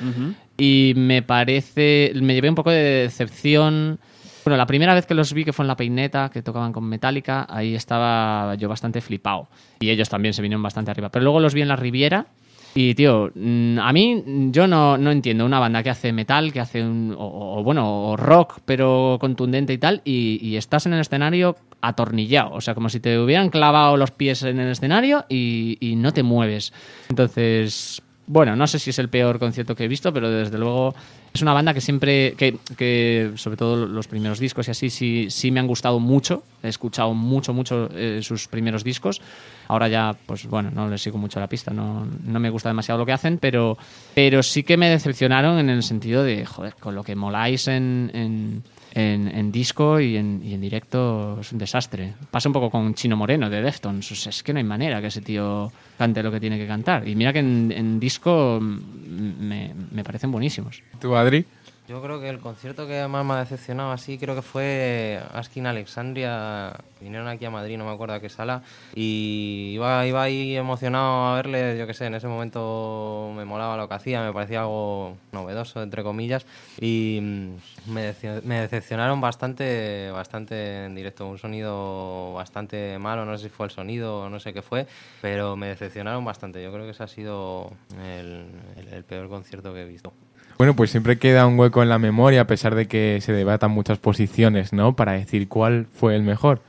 Y me parece. Me llevé un poco de decepción. Bueno, la primera vez que los vi, que fue en La Peineta, que tocaban con Metallica, ahí estaba yo bastante flipado. Y ellos también se vinieron bastante arriba. Pero luego los vi en La Riviera. Y, tío, mm, a mí yo no, no entiendo una banda que hace metal, que hace un. O, bueno, o rock, pero contundente y tal, y, y estás en el escenario atornillado. O sea, como si te hubieran clavado los pies en el escenario y no te mueves. Entonces, bueno, no sé si es el peor concierto que he visto, pero desde luego es una banda que siempre, que, que sobre todo los primeros discos y así, sí, sí me han gustado mucho. He escuchado mucho, mucho eh, sus primeros discos. Ahora ya, pues bueno, no les sigo mucho la pista, no, no me gusta demasiado lo que hacen, pero, pero sí que me decepcionaron en el sentido de, joder, con lo que moláis en, en- disco y en, directo es un desastre. Pasa un poco con Chino Moreno de Deftones, o sea, es que no hay manera que ese tío cante lo que tiene que cantar. Y mira que en, disco me, me parecen buenísimos. ¿Tú, Adri? Yo creo que el concierto que más me ha decepcionado así, creo que fue Askin Alexandria. Vinieron aquí a Madrid, no me acuerdo a qué sala. Y iba, iba ahí emocionado a verle, yo qué sé, en ese momento me molaba lo que hacía, me parecía algo novedoso, entre comillas. Y mm, me, dece- me decepcionaron bastante, bastante en directo. Un sonido bastante malo, no sé si fue el sonido o no sé qué fue, pero me decepcionaron bastante. Yo creo que ese ha sido el- el- el peor concierto que he visto. Bueno, pues siempre queda un hueco en la memoria, a pesar de que se debatan muchas posiciones, ¿no? Para decir cuál fue el mejor.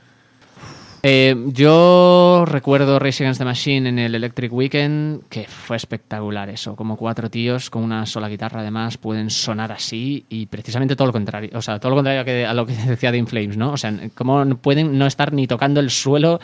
Eh, yo recuerdo Race Against the Machine en el Electric Weekend, que fue espectacular eso. Como cuatro tíos con una sola guitarra, además, pueden sonar así y precisamente todo lo contrario. O sea, todo lo contrario a lo que decía de In Flames, ¿no? O sea, cómo pueden no estar ni tocando el suelo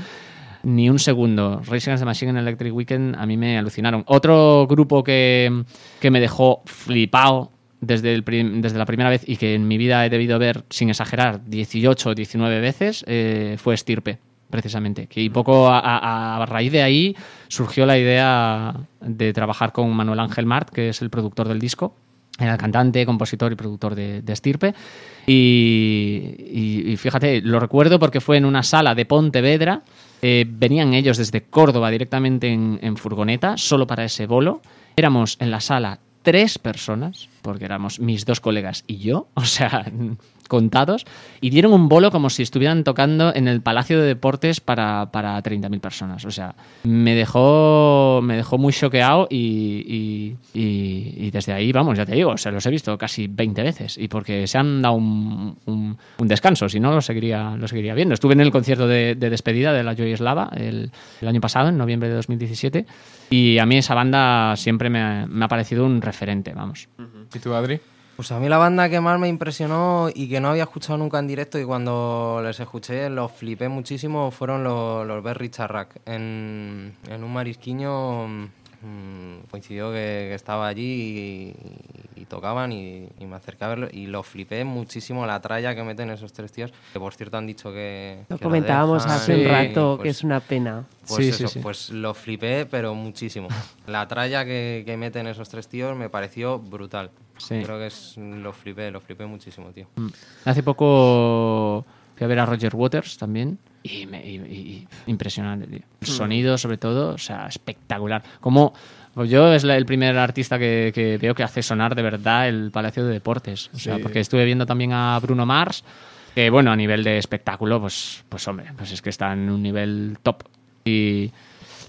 ni un segundo. Race Against the Machine en el Electric Weekend a mí me alucinaron. Otro grupo que, que me dejó flipado desde, el prim- desde la primera vez y que en mi vida he debido ver, sin exagerar, 18 o 19 veces, eh, fue Estirpe, precisamente. Y poco a, a- a raíz de ahí surgió la idea de trabajar con Manuel Ángel Mart, que es el productor del disco. Era cantante, compositor y productor de, de Estirpe. Y, y- y fíjate, lo recuerdo porque fue en una sala de Pontevedra. Eh, venían ellos desde Córdoba directamente en, en furgoneta, solo para ese bolo. Éramos en la sala tres personas, porque éramos mis dos colegas y yo, o sea, contados, y dieron un bolo como si estuvieran tocando en el Palacio de Deportes para, para 30.000 personas. O sea, me dejó, me dejó muy choqueado y, y- y- y desde ahí, vamos, ya te digo, o sea, los he visto casi 20 veces y porque se han dado un, un- un descanso, si no lo seguiría, lo seguiría viendo. Estuve en el concierto de, de despedida de la Joy Slava el, el año pasado, en noviembre de 2017, y a mí esa banda siempre me ha, me ha parecido un referente, vamos. ¿Y tú, Adri? Pues a mí la banda que más me impresionó y que no había escuchado nunca en directo y cuando les escuché los flipé muchísimo fueron los, los Berry Charrac. En, en un marisquiño mm, coincidió que, que estaba allí y, y tocaban y, y me acerqué a verlo y los flipé muchísimo la tralla que meten esos tres tíos que por cierto han dicho que... Lo que comentábamos dejan hace un rato, que pues, es una pena. pues Sí, eso, sí, sí. pues lo flipé, pero muchísimo. La tralla que, que meten esos tres tíos me pareció brutal. Sí. Creo que es lo flipé, lo flipé muchísimo, tío. Mm. Hace poco fui a ver a Roger Waters también y, me- y- y- impresionante, tío. El Mm. sonido, sobre todo, o sea, espectacular. Como pues yo es la- el primer artista que, que veo que hace sonar de verdad el Palacio de Deportes. O sea, Sí. porque estuve viendo también a Bruno Mars, que bueno, a nivel de espectáculo, pues, pues hombre, pues es que está en un nivel top. Y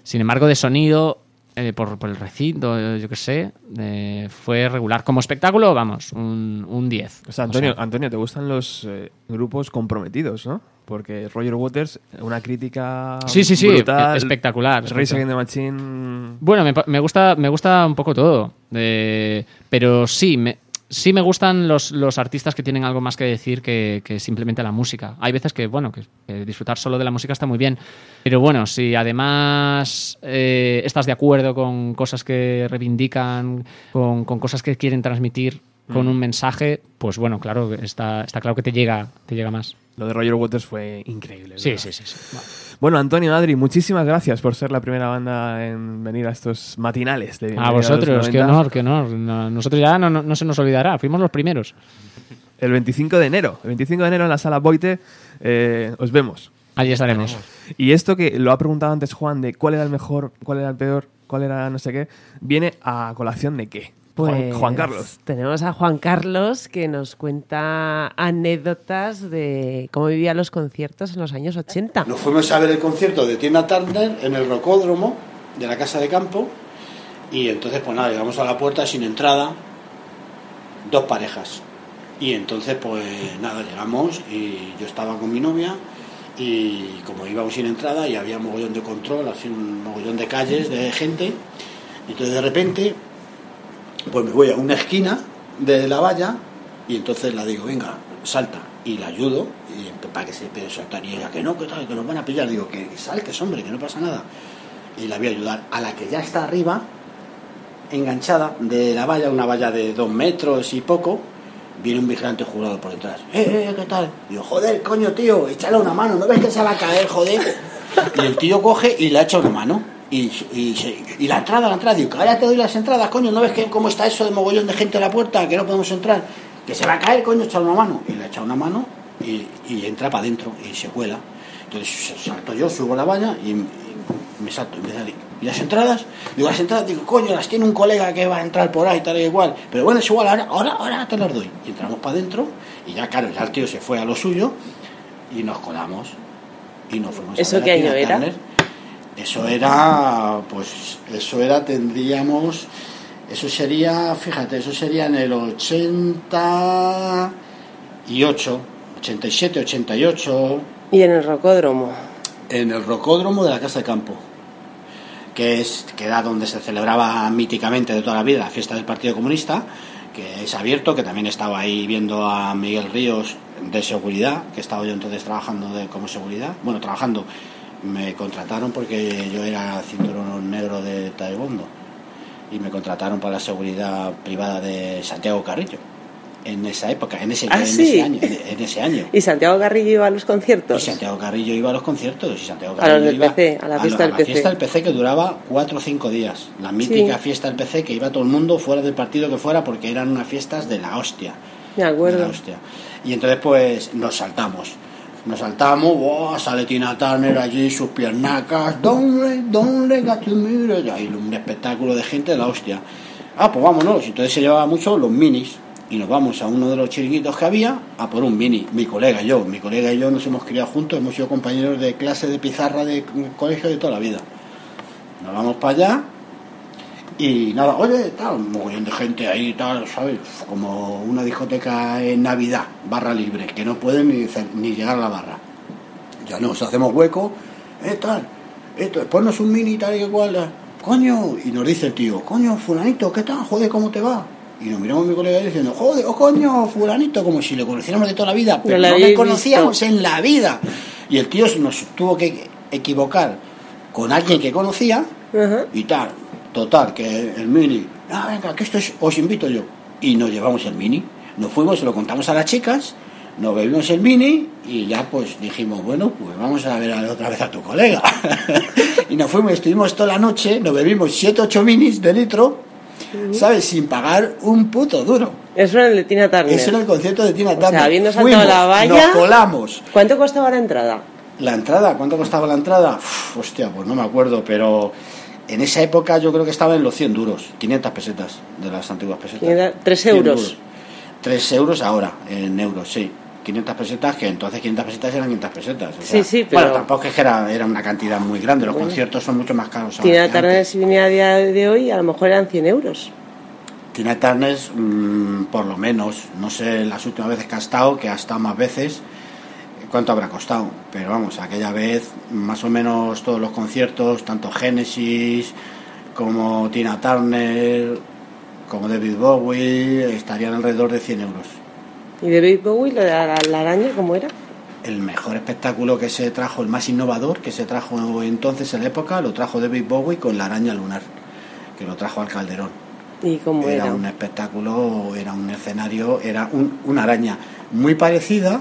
sin embargo, de sonido, eh, por, por el recinto, yo qué sé, eh, fue regular. Como espectáculo, vamos, un, un 10. O sea, Antonio, O sea, Antonio, te gustan los eh, grupos comprometidos, ¿no? Porque Roger Waters, una crítica Sí, sí, sí, brutal, espectacular, Race. Against the Machine... Bueno, me, me gusta, me gusta un poco todo. Eh, pero sí, me, sí me gustan los, los artistas que tienen algo más que decir que, que simplemente la música. Hay veces que, bueno, que, que disfrutar solo de la música está muy bien. Pero bueno, si además eh, estás de acuerdo con cosas que reivindican, con, con cosas que quieren transmitir con Mm. un mensaje, pues bueno, claro, está, está claro que te llega, te llega más. Lo de Roger Waters fue increíble. Sí, sí, sí. sí. Bueno, Antonio, Adri, muchísimas gracias por ser la primera banda en venir a estos matinales. De A vosotros, qué 90. honor, qué honor. No- nosotros ya no, no- no se nos olvidará, fuimos los primeros. El 25 de enero. El 25 de enero en la sala Boite eh, os vemos. Allí estaremos. Y esto que lo ha preguntado antes Juan de cuál era el mejor, cuál era el peor, cuál era no sé qué, viene a colación de qué. Juan, Pues Juan Carlos. Tenemos a Juan Carlos que nos cuenta anécdotas de cómo vivía los conciertos en los años 80. Nos fuimos a ver el concierto de Tina Turner en el Rocódromo de la Casa de Campo y entonces pues nada, llegamos a la puerta sin entrada, dos parejas. Y entonces pues nada, llegamos y yo estaba con mi novia y como íbamos sin entrada y había mogollón de control, así un mogollón de calles de gente, entonces de repente pues me voy a una esquina de la valla y entonces la digo, venga, salta. Y la ayudo y para que se pueda saltar. Y ella, que no, que tal, que nos van a pillar. Digo, que saltes, hombre, que no pasa nada. Y la voy a ayudar. A la que ya está arriba, enganchada de la valla, una valla de dos metros y poco, viene un vigilante jurado por detrás. ¡Eh, eh, qué tal! Digo, joder, coño, tío, échale una mano, ¿no ves que se va a caer, joder? Y el tío coge y le echa una mano. Y, y, la entrada, la entrada, digo, que ahora te doy las entradas, coño, ¿no ves que cómo está eso de mogollón de gente a la puerta, que no podemos entrar? Que se va a caer, coño, echar una mano. Y le echa una mano y, y entra para adentro y se cuela. Entonces salto yo, subo la valla y, me salto. Y, me dice, ¿y las entradas? Digo, las entradas, digo, coño, las tiene un colega que va a entrar por ahí, tal y igual. Pero bueno, es igual, ahora, ahora, ahora te las doy. Y entramos para adentro y ya, claro, ya el tío se fue a lo suyo y nos colamos. Y nos fuimos a ¿Eso ver a qué Tina año era? Turner. Eso era, pues, eso era, tendríamos, eso sería, fíjate, eso sería en el 88, 87, 88. Y en el rocódromo. en el rocódromo de la Casa de Campo, que, es, que era donde se celebraba míticamente de toda la vida la fiesta del Partido Comunista, que es abierto, que también estaba ahí viendo a Miguel Ríos de seguridad, que estaba yo entonces trabajando de, como seguridad, bueno, trabajando, me contrataron porque yo era cinturón negro de taekwondo y me contrataron para la seguridad privada de Santiago Carrillo en esa época, en ese, ¿Ah, en sí? ese año, en, en ese año. ¿Y Santiago Garrillo iba a los Y conciertos? Santiago Carrillo iba a los conciertos y Santiago A Carrillo los del iba PC, a la fiesta lo- del la PC. fiesta del PC que duraba cuatro o cinco días. La mítica Sí. fiesta del PC que iba todo el mundo fuera del partido que fuera porque eran unas fiestas de la hostia. Me De acuerdo. la hostia. Y entonces pues nos saltamos. Nos saltamos, ¡buah! sale Tina Turner allí, sus piernacas, ¿dónde, dónde, gatumiro? Y ahí un espectáculo de gente de la hostia. Ah, pues vámonos. Entonces se llevaba mucho los minis. Y nos vamos a uno de los chiringuitos que había a por un mini. Mi colega y yo. Mi colega y yo nos hemos criado juntos, hemos sido compañeros de clase de pizarra de colegio de toda la vida. Nos vamos para allá y nada, oye, tal, un mogollón de gente ahí, tal, ¿sabes? Como una discoteca en Navidad, barra libre, que no pueden ni, llegar a la barra. Ya nos hacemos hueco, eh, tal, esto, ponnos un mini tal y cual, eh, coño, y nos dice el tío, coño, fulanito, ¿qué tal? Joder, ¿cómo te va? Y nos miramos mi colega diciendo, joder, oh, coño, fulanito, como si le conociéramos de toda la vida, pero lo no, le conocíamos visto. en la vida. Y el tío nos tuvo que equivocar con alguien que conocía y tal. Total, que el mini, ah, venga, que esto es, os invito yo. Y nos llevamos el mini. Nos fuimos, se lo contamos a las chicas, nos bebimos el mini y ya pues dijimos, bueno, pues vamos a ver otra vez a tu colega. y nos fuimos, estuvimos toda la noche, nos bebimos 7, 8 minis de litro, ¿sabes? Sin pagar un puto duro. Eso era el de Tina Turner. Eso era el concierto de Tina O sea, Turner. habiendo saltado Fuimos, la valla- Nos colamos. ¿Cuánto costaba la entrada? La entrada, ¿cuánto costaba la entrada? Uf, hostia, pues no me acuerdo, pero en esa época yo creo que estaba en los 100 duros, 500 pesetas de las antiguas pesetas. 500, tres 100 euros. duros. Tres euros ahora, en euros, sí. 500 pesetas, que entonces 500 pesetas eran 500 pesetas. o Sí, sea, sí, pero- Bueno, tampoco es que era, era una cantidad muy grande, los Bueno. conciertos son mucho más caros ahora Tina. Turner, si viniera a día de hoy, a lo mejor eran 100 euros. Tina Turner, mm, por lo menos, no sé las últimas veces que ha estado, que ha estado más veces, cuánto habrá costado. Pero vamos, aquella vez, más o menos todos los conciertos, tanto Genesis como Tina Turner, como David Bowie, estarían alrededor de 100 euros. ¿Y David Bowie, lo de la, la araña, cómo era? El mejor espectáculo que se trajo, el más innovador que se trajo entonces en la época, lo trajo David Bowie con la araña lunar, que lo trajo al Calderón. ¿Y cómo era, era? un espectáculo, era un escenario, era un- una araña muy parecida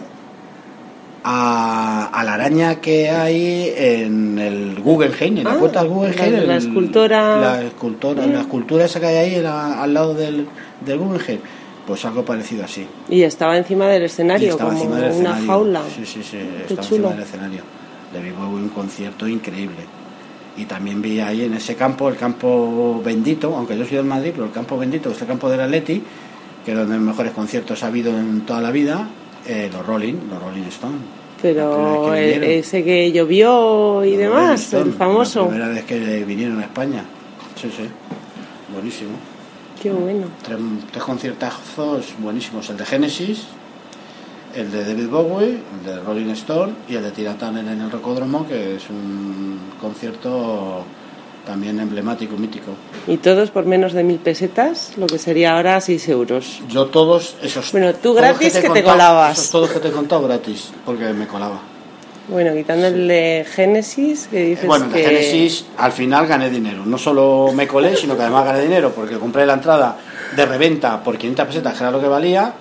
a, a la araña que hay en el Guggenheim, en la Ah, puerta del Guggenheim. la- la escultora. La escultora, la escultura esa que hay ahí la- al lado del, del Guggenheim. Pues algo parecido así. Y estaba encima del Y escenario, estaba como encima del una escenario. jaula. Sí, sí, sí, Qué estaba chulo. encima del escenario. Le vi un concierto increíble. Y también vi ahí en ese campo, el campo bendito, aunque yo soy del Madrid, pero el campo bendito, que es el campo del Atleti, que es donde mejores conciertos ha habido en toda la vida, eh, los Rolling, los Rolling Stones. Pero que vinieron. ese que llovió y demás, el famoso. La primera vez que vinieron a España. Sí, sí. Buenísimo. Qué bueno. Tres, tres conciertazos buenísimos. El de Genesis, el de David Bowie, el de Rolling Stone y el de Tina Turner en el Rocódromo, que es un concierto también emblemático, mítico. Y todos por menos de mil pesetas, lo que sería ahora 6 euros. Yo todos esos... Bueno, tú gratis que te contado- colabas. Esos todos que te he contado gratis, porque me colaba. Bueno, quitando el de Génesis, que dices Bueno, el de que... Genesis al final gané dinero. No solo me colé, sino que además gané dinero porque compré la entrada de reventa por 500 pesetas, que era lo que valía.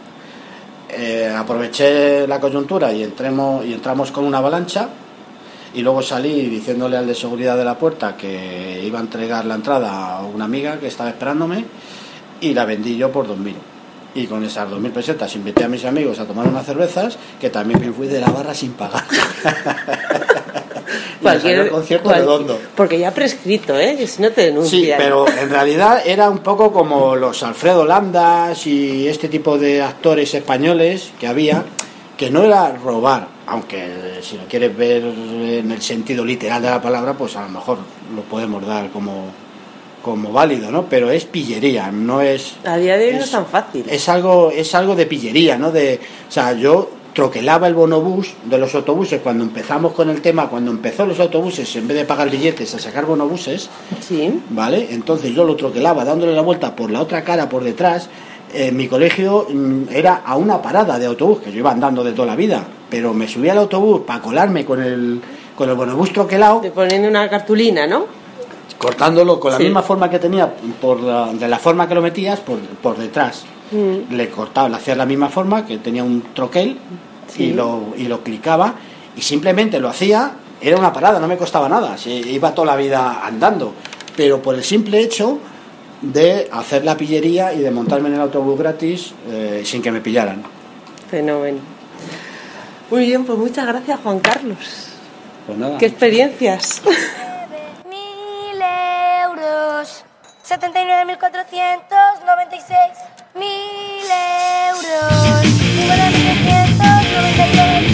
Eh, aproveché la coyuntura y, entremos, y entramos con una avalancha. Y luego salí diciéndole al de seguridad de la puerta que iba a entregar la entrada a una amiga que estaba esperándome y la vendí yo por 2.000. Y con esas 2.000 pesetas invité a mis amigos a tomar unas cervezas, que también me fui de la barra sin pagar. El concierto cual- redondo. Porque ya prescrito, ¿eh? Que si no te denuncian. Sí, pero en realidad era un poco como los Alfredo Landas y este tipo de actores españoles que había, que no era robar, aunque si lo quieres ver en el sentido literal de la palabra, pues a lo mejor lo podemos dar como, como válido, ¿no? Pero es pillería, no es... A día de hoy no es- tan fácil. es algo es algo de pillería no de o sea yo troquelaba el bonobús de los autobuses cuando empezamos con el tema, cuando empezó los autobuses, en vez de pagar billetes, a sacar bonobuses, ¿vale? Entonces yo lo troquelaba dándole la vuelta por la otra cara, por detrás. Eh, mi colegio mm, era a una parada de autobús, que yo iba andando de toda la vida, pero me subía al autobús para colarme con el, con el bonobús troquelado. Te poniendo una cartulina, ¿no? Cortándolo con la Sí. misma forma que tenía, por la- de la forma que lo metías, por, por detrás. Mm. Le cortaba, le hacía la misma forma, que tenía un troquel, Sí. y, lo, y lo clicaba, y simplemente lo hacía, era una parada, no me costaba nada, se iba toda la vida andando, pero por el simple hecho de hacer la pillería y de montarme en el autobús gratis eh, sin que me pillaran. Fenómeno. Muy bien, pues muchas gracias, Juan Carlos. Pues nada. Qué experiencias. Mil euros. 79.496. Mil euros. 9.392.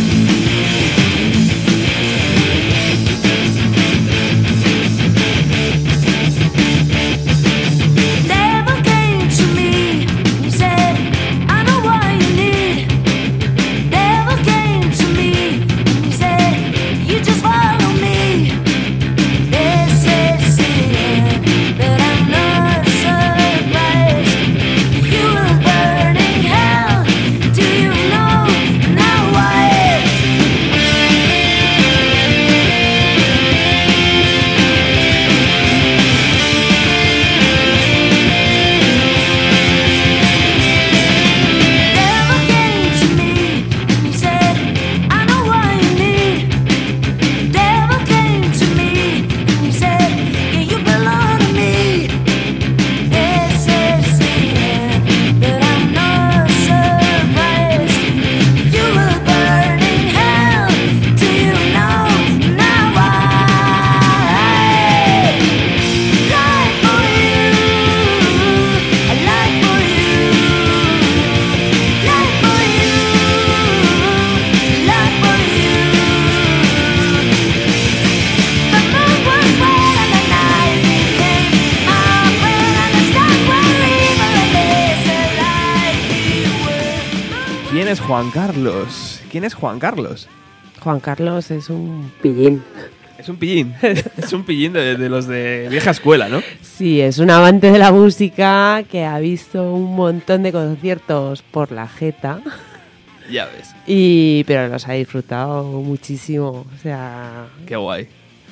Carlos? ¿Quién es Juan Carlos? Juan Carlos es un pillín. Es un pillín. es un pillín de, de los de vieja escuela, ¿no? Sí, es un amante de la música que ha visto un montón de conciertos por la jeta. Ya ves. Y, pero los ha disfrutado muchísimo. O sea, Qué guay.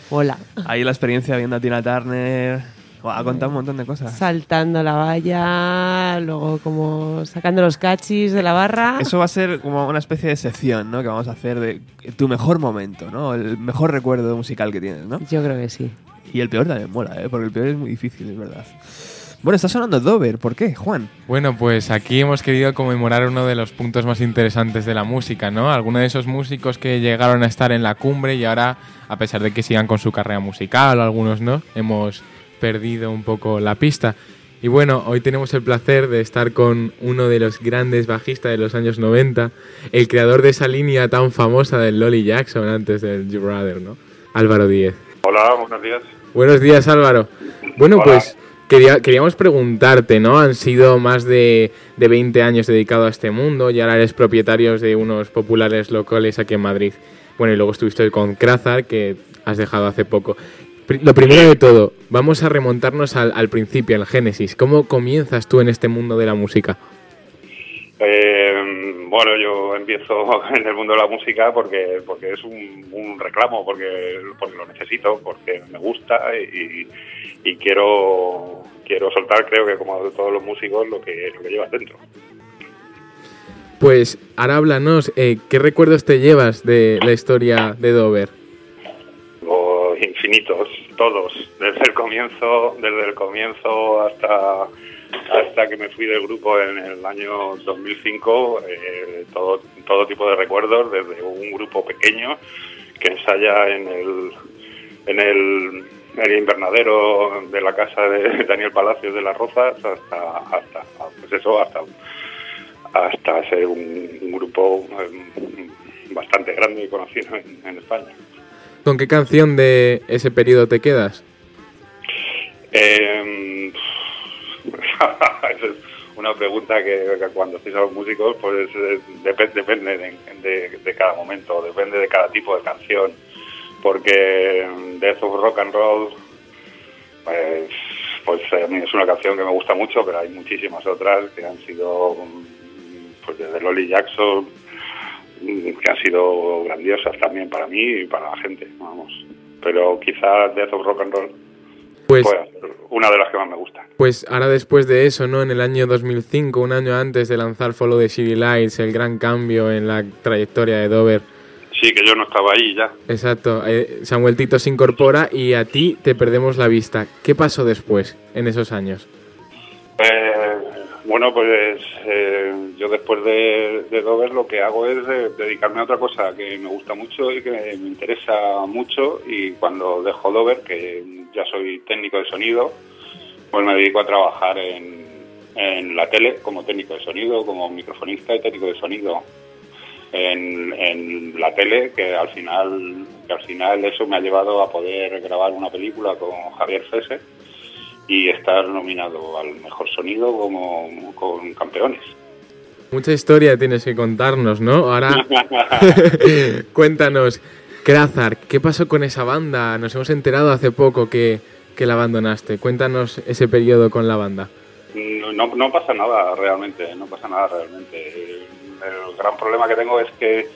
hola. Ahí la experiencia viendo a Tina Turner. Ha contado un montón de cosas. Saltando la valla, luego como sacando los cachis de la barra. Eso va a ser como una especie de sección, ¿no? Que vamos a hacer de tu mejor momento, ¿no? El mejor recuerdo musical que tienes, ¿no? Yo creo que sí. Y el peor también mola, ¿eh? Porque el peor es muy difícil, es verdad. Bueno, está sonando Dover. ¿Por qué, Juan? Bueno, pues aquí hemos querido conmemorar uno de los puntos más interesantes de la música, ¿no? Algunos de esos músicos que llegaron a estar en la cumbre y ahora, a pesar de que sigan con su carrera musical, algunos no, hemos perdido un poco la pista. Y bueno, hoy tenemos el placer de estar con uno de los grandes bajistas de los años 90, el creador de esa línea tan famosa del Lolly Jackson antes del You Brother, ¿no? Álvaro Díez. Hola, buenos días. Buenos días, Álvaro. Bueno, Hola. pues quería, queríamos preguntarte, ¿no? Han sido más de, de 20 años dedicado a este mundo y ahora eres propietario de unos populares locales aquí en Madrid. Bueno, y luego estuviste con Krazar, que has dejado hace poco. Lo primero de todo, vamos a remontarnos al, al principio, al génesis. ¿Cómo comienzas tú en este mundo de la música? Eh, bueno, yo empiezo en el mundo de la música porque porque es un, un reclamo, porque porque lo necesito, porque me gusta y, y quiero quiero soltar, creo que como todos los músicos, lo que lo que llevas dentro. Pues ahora háblanos, eh, ¿qué recuerdos te llevas de la historia de Dover? Infinitos, todos, desde el comienzo, desde el comienzo hasta hasta que me fui del grupo en el año 2005, eh, todo todo tipo de recuerdos, desde un grupo pequeño que ensaya en el en el, invernadero de la casa de Daniel Palacios de las Rozas hasta hasta pues eso hasta hasta ser un, grupo eh, bastante grande y conocido en España. ¿Con qué canción de ese periodo te quedas? Eh, es una pregunta que, cuando hacéis a los músicos, pues depe- depende de, cada momento, depende de cada tipo de canción, porque Death of Rock and Roll, pues, pues a mí es una canción que me gusta mucho, pero hay muchísimas otras que han sido, mm, pues desde Lolly Jackson, que han sido grandiosas también para mí y para la gente, vamos. Pero quizá Death of Rock and Roll Pues, pueda ser una de las que más me gusta. pues ahora después de eso, ¿no? En el año 2005, un año antes de lanzar Follow the City Lights, el gran cambio en la trayectoria de Dover. Sí, que yo no estaba ahí ya. Exacto, eh, Samuel Tito se incorpora y a ti te perdemos la vista. ¿Qué pasó después, en esos años? Eh, bueno, pues eh, yo después de, de Dover lo que hago es eh, dedicarme a otra cosa que me gusta mucho y que me interesa mucho. Y cuando dejo Dover, que ya soy técnico de sonido, pues me dedico a trabajar en, la tele como técnico de sonido, como microfonista y técnico de sonido en, en la tele, que al final que al final eso me ha llevado a poder grabar una película con Javier Fese y estar nominado al mejor sonido como con campeones. Mucha historia tienes que contarnos, ¿no? Ahora cuéntanos, Krazar, ¿qué pasó con esa banda? Nos hemos enterado hace poco que, que la abandonaste. Cuéntanos ese periodo con la banda. No, no, pasa nada realmente, no pasa nada realmente. El gran problema que tengo es que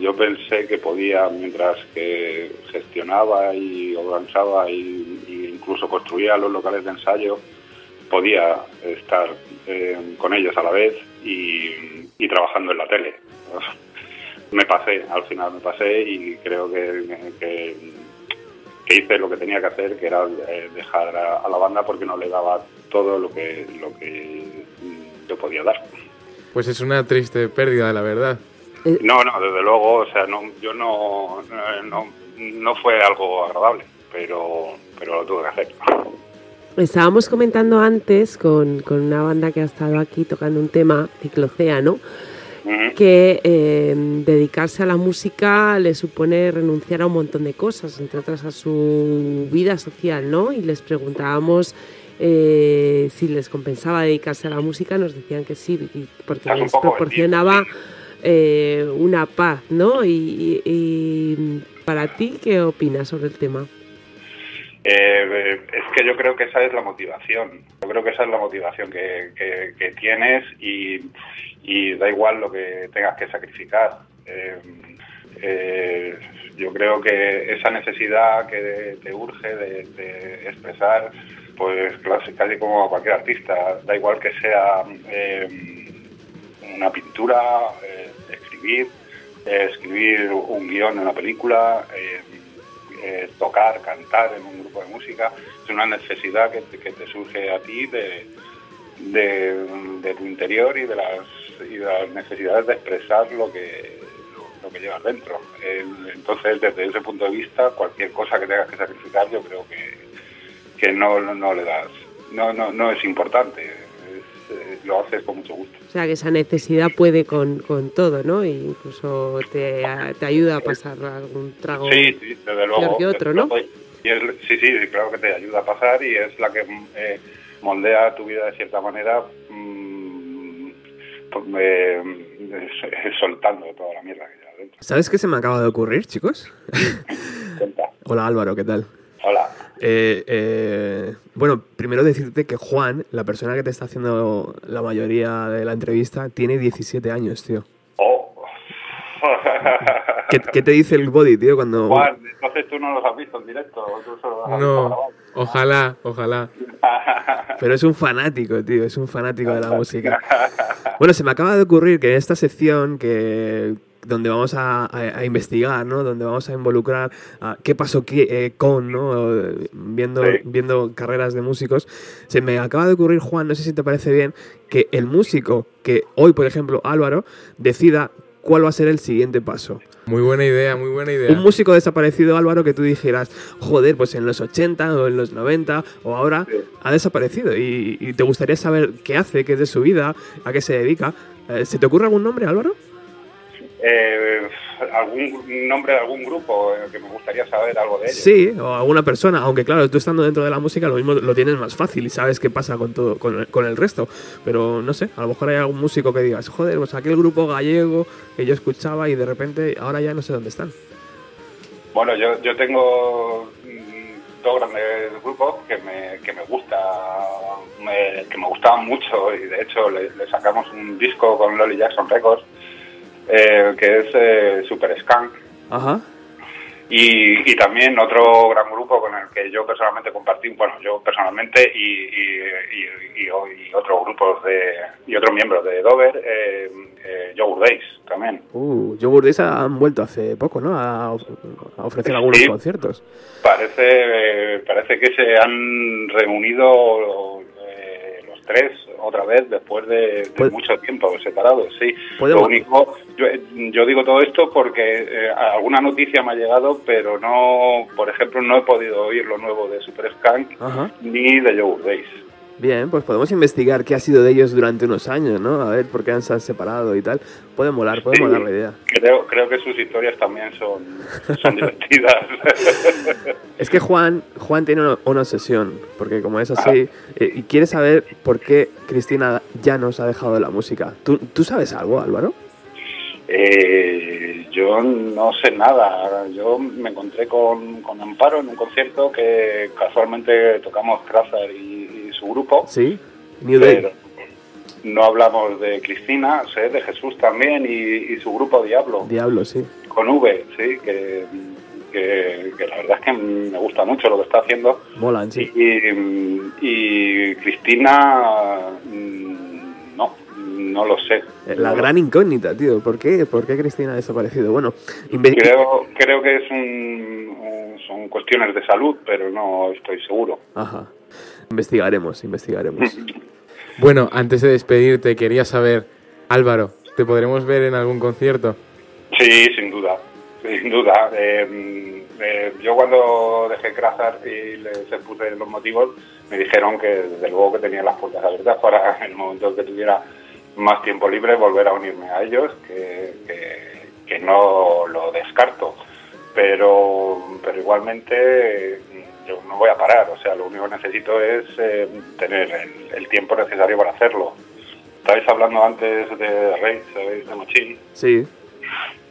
yo pensé que podía, mientras que gestionaba y organizaba y, incluso construía los locales de ensayo, podía estar eh, con ellos a la vez y, trabajando en la tele. Me pasé, al final me pasé y creo que, que, hice lo que tenía que hacer, que era eh, dejar a, a la banda porque no le daba todo lo que, lo que yo podía dar. Pues es una triste pérdida, la verdad. No, no, desde luego, o sea, no, yo no, eh, no, no fue algo agradable, pero, pero lo tuve que hacer. Estábamos comentando antes con, con una banda que ha estado aquí tocando un tema, Ciclocéano, que eh, dedicarse a la música le supone renunciar a un montón de cosas, entre otras a su vida social, ¿no? Y les preguntábamos eh, si les compensaba dedicarse a la música, nos decían que sí, porque les proporcionaba eh, una paz, ¿no? Y, para ti, ¿qué opinas sobre el tema? Eh, es que yo creo que esa es la motivación. Yo creo que esa es la motivación que, que- tienes y, da igual lo que tengas que sacrificar. Eh, eh, yo creo que esa necesidad que te urge de, expresar, pues casi, casi como cualquier artista, da igual que sea una pintura, escribir, eh, escribir un guion de una película, eh, eh, tocar, cantar en un grupo de música, es una necesidad que que te surge a ti de, de, tu interior y de las, y de las necesidades de expresar lo que, lo, que llevas dentro. Entonces, desde ese punto de vista, cualquier cosa que tengas que sacrificar, yo creo que, que no, no le das, no, no, no es importante, eh, lo haces con mucho gusto. O sea, que esa necesidad puede con, con todo, ¿no? E incluso te, te ayuda a pasar algún trago Sí, sí, desde peor luego. que otro, ¿no? Y es- sí, sí, claro que te ayuda a pasar y es la que eh, moldea tu vida de cierta manera, mm, pues, eh, soltando toda la mierda que llevas dentro. ¿Sabes qué se me acaba de ocurrir, chicos? Hola Álvaro, ¿qué tal? Hola. Eh, eh, bueno, primero decirte que Juan, la persona que te está haciendo la mayoría de la entrevista, tiene 17 años, tío. Oh. ¿Qué, qué te dice el body, tío, cuando... Juan, entonces tú no los has visto en directo, tú solo los has visto No, ojalá, ojalá. Pero es un fanático, tío, es un fanático de la música. Bueno, se me acaba de ocurrir que en esta sección que donde vamos a, a- a investigar, ¿no? Donde vamos a involucrar a qué pasó qué, eh, con, ¿no? Viendo, Sí. viendo carreras de músicos. Se me acaba de ocurrir, Juan, no sé si te parece bien, que el músico que hoy, por ejemplo, Álvaro, decida cuál va a ser el siguiente paso. Muy buena idea, muy buena idea. Un músico desaparecido, Álvaro, que tú dijeras, joder, pues en los 80 o en los 90 o ahora ha desaparecido y, y te gustaría saber qué hace, qué es de su vida, a qué se dedica. Eh, ¿Se te ocurre algún nombre, Álvaro? Eh, ¿Algún nombre de algún grupo eh, que me gustaría saber algo de ellos? Sí, o alguna persona, aunque claro, tú estando dentro de la música lo mismo lo tienes más fácil y sabes qué pasa con todo, con el, con el resto. Pero no sé, a lo mejor hay algún músico que digas, joder, pues aquel grupo gallego que yo escuchaba y de repente ahora ya no sé dónde están. Bueno, yo, yo tengo mm, dos grandes grupos que me, que me gusta me- que me gustaban mucho y de hecho le, le sacamos un disco con Lolly Jackson Records eh, que es eh, Super Skunk Ajá. y, y también otro gran grupo con el que yo personalmente compartí, bueno, yo personalmente y, y, y- otros grupos de y otros miembros de Dover, eh, eh, Yogurt Days también. Uh, Yogurt Days han vuelto hace poco, ¿no? A, of- a ofrecer algunos conciertos. Parece, eh, parece que se han reunido eh, los tres otra vez después de, de Pues- mucho tiempo separados, sí. Podemos- Lo único, yo, yo digo todo esto porque eh, alguna noticia me ha llegado, pero no, por ejemplo, no he podido oír lo nuevo de Super Skunk Ajá. ni de Yogurt Days. Bien, pues podemos investigar qué ha sido de ellos durante unos años, ¿no? A ver por qué han se han separado y tal. Puede molar, puede Sí. molar la idea. Creo, creo que sus historias también son, son divertidas. Es que Juan, Juan tiene una, una obsesión, porque como es así, eh, y quiere saber por qué Cristina ya nos ha dejado de la música. ¿Tú, ¿tú sabes algo, Álvaro? Eh, yo no sé nada. Yo me encontré con, con Amparo en un concierto que casualmente tocamos y, y su grupo. Sí. New Day. Pero no hablamos de Cristina, sé de Jesús también y, y su grupo Diablo, Diablo, sí. con V, sí, que, que, que la verdad es que me gusta mucho lo que está haciendo. Molan, sí. Y, y Cristina, mm, no, no lo sé. Eh, La No lo gran incógnita, tío. ¿Por qué, ¿Por qué Cristina ha desaparecido? Bueno, Creo, creo que es un- son cuestiones de salud, pero no estoy seguro. Ajá. Investigaremos, investigaremos. Bueno, antes de despedirte, quería saber, Álvaro, ¿te podremos ver en algún concierto? Sí, sin duda, sin duda. Eh, eh, yo cuando dejé Crazar y les expuse los motivos, me dijeron que desde luego que tenía las puertas abiertas para en el momento que tuviera más tiempo libre volver a unirme a ellos, que, que- que no lo descarto. Pero, pero igualmente eh, yo no voy a parar, o sea, lo único que necesito es eh, tener el, el tiempo necesario para hacerlo. Estabais hablando antes de Rage, ¿sabéis? De Machine Sí.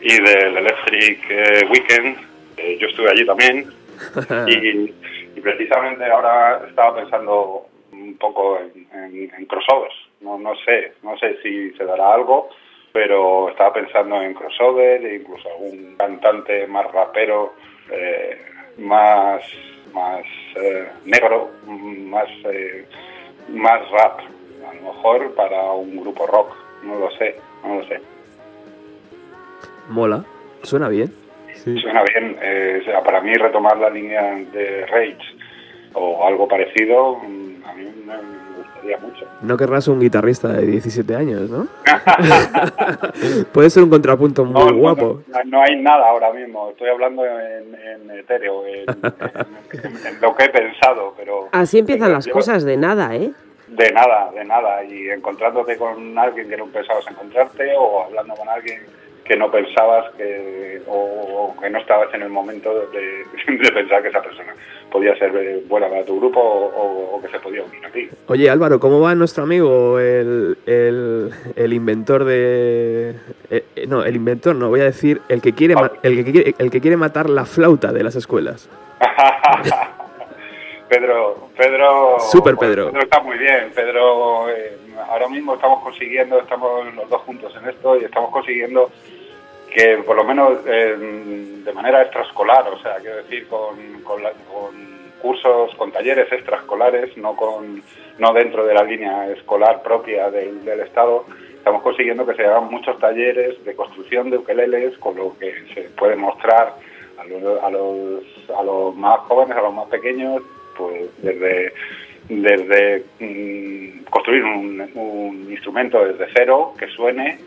y del Electric eh, Weekend. Eh, yo estuve allí también y, y precisamente ahora estaba pensando un poco en, en- en crossovers. No, no sé, no sé si se dará algo, pero estaba pensando en crossover e incluso algún cantante más rapero, eh, más más eh, negro, más eh, más rap, a lo mejor para un grupo rock. No lo sé, no lo sé. Mola. Suena bien. Suena bien. eh, o sea, para mí retomar la línea de Rage o algo parecido, mm, a mí me gustaría mucho. No querrás un guitarrista de 17 años, ¿no? Puede ser un contrapunto muy No, guapo. No, no hay nada ahora mismo. Estoy hablando en, en etéreo, en, en- en lo que he pensado, pero Así empiezan las Yo- cosas de nada, ¿eh? de nada, de nada. Y encontrándote con alguien que no pensabas encontrarte o hablando con alguien que no pensabas que o, o que no estabas en el momento de, de pensar que esa persona podía ser eh, buena para tu grupo o, que se podía unir a ti. Oye, Álvaro, ¿cómo va nuestro amigo, el, el, el inventor de... eh, eh, no, el inventor no, voy a decir el que, quiere el, que quiere, el que quiere matar la flauta de las escuelas. Pedro, Pedro, Super pues, Pedro. está muy bien. Pedro, eh, ahora mismo estamos consiguiendo, estamos los dos juntos en esto y estamos consiguiendo que por lo menos eh, de manera extraescolar, o sea, quiero decir, con, con, cursos, con talleres extraescolares, no con no dentro de la línea escolar propia del, del Estado, estamos consiguiendo que se hagan muchos talleres de construcción de ukeleles, con lo que se puede mostrar a los, a los, a los más jóvenes, a los más pequeños, pues desde desde mm, construir un instrumento desde cero que suene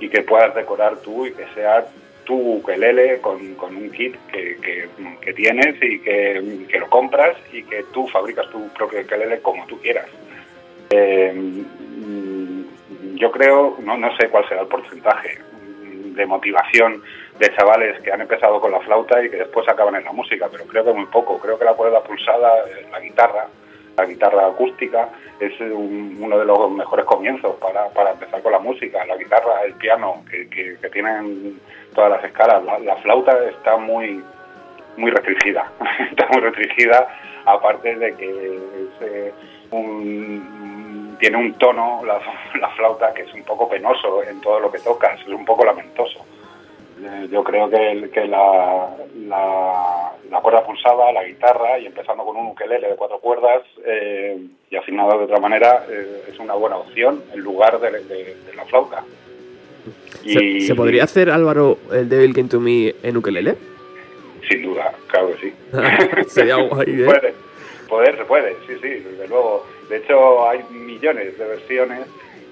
y que puedas decorar tú y que sea tu ukelele con, con un kit que, que- que tienes y que, que lo compras y que tú fabricas tu propio ukelele como tú quieras. Eh, mm, yo creo, no, no sé cuál será el porcentaje, de motivación de chavales que han empezado con la flauta y que después acaban en la música, pero creo que muy poco. Creo que la cuerda pulsada, eh, la guitarra, la guitarra acústica es un- uno de los mejores comienzos para, para empezar con la música. La guitarra, el piano, que, que- que tienen todas las escalas. La, la flauta está muy muy restringida. está muy restringida, aparte de que es, eh, un- tiene un tono, la flauta, que es un poco penoso en todo lo que tocas, es un poco lamentoso. Eh, Yo creo que, el- que la, la, la cuerda pulsada, la guitarra, y empezando con un ukelele de cuatro cuerdas eh, y afinado de otra manera, eh, es una buena opción en lugar de, de- de la flauta. ¿Se, se podría hacer, Álvaro, el Devil Came to Me en ukelele? Sin duda, claro que sí. Sería guay, ¿eh? Puede, poder se puede, sí, sí, desde luego. De hecho, hay millones de versiones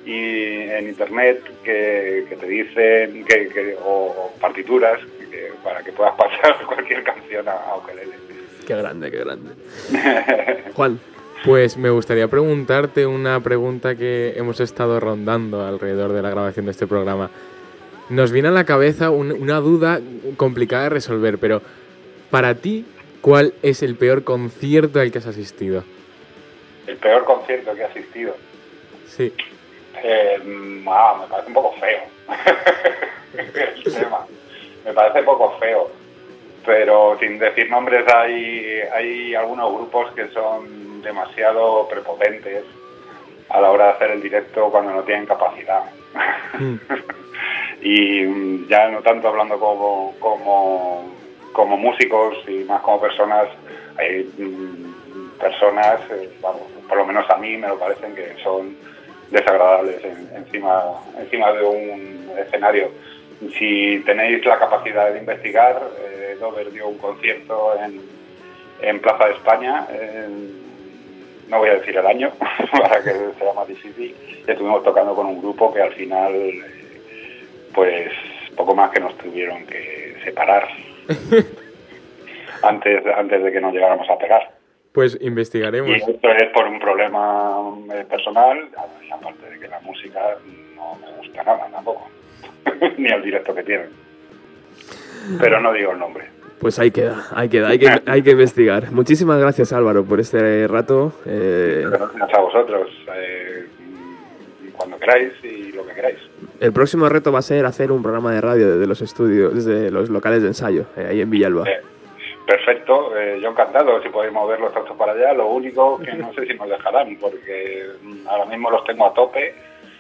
y en internet que, que te dicen que, que- o, partituras que- para que puedas pasar cualquier canción a, a ukelele. Qué grande, qué grande. Juan. Pues me gustaría preguntarte una pregunta que hemos estado rondando alrededor de la grabación de este programa. Nos viene a la cabeza un- una duda complicada de resolver, pero para ti, ¿cuál es el peor concierto al que has asistido? El peor concierto que he asistido. Sí. Eh, ah, me parece un poco feo. el tema. Me parece poco feo. Pero sin decir nombres, hay, hay algunos grupos que son demasiado prepotentes a la hora de hacer el directo cuando no tienen capacidad. y mm, ya no tanto hablando como, como, como músicos y más como personas, hay mm, personas, eh, vamos, por lo menos a mí me lo parecen que son desagradables en- encima, encima de un escenario. Si tenéis la capacidad de investigar, eh, Dover dio un concierto en, en Plaza de España, en- no voy a decir el año, para que sea más difícil, y estuvimos tocando con un grupo que al final, eh, pues poco más que nos tuvieron que separar antes, antes de que nos llegáramos a pegar. Pues investigaremos. Y esto es por un problema eh, personal, y aparte de que la música no me gusta nada tampoco, ni el directo que tienen. Pero no digo el nombre. Pues ahí queda, ahí queda, hay que, hay que investigar. Muchísimas gracias Álvaro por este rato. eh, Gracias a vosotros, eh, cuando queráis y lo que queráis. el próximo reto va a ser hacer un programa de radio desde los estudios, desde los locales de ensayo, eh, ahí en Villalba. Perfecto, eh, yo encantado si podéis mover los autos para allá. Lo único que no sé si nos dejarán, porque mm, ahora mismo los tengo a tope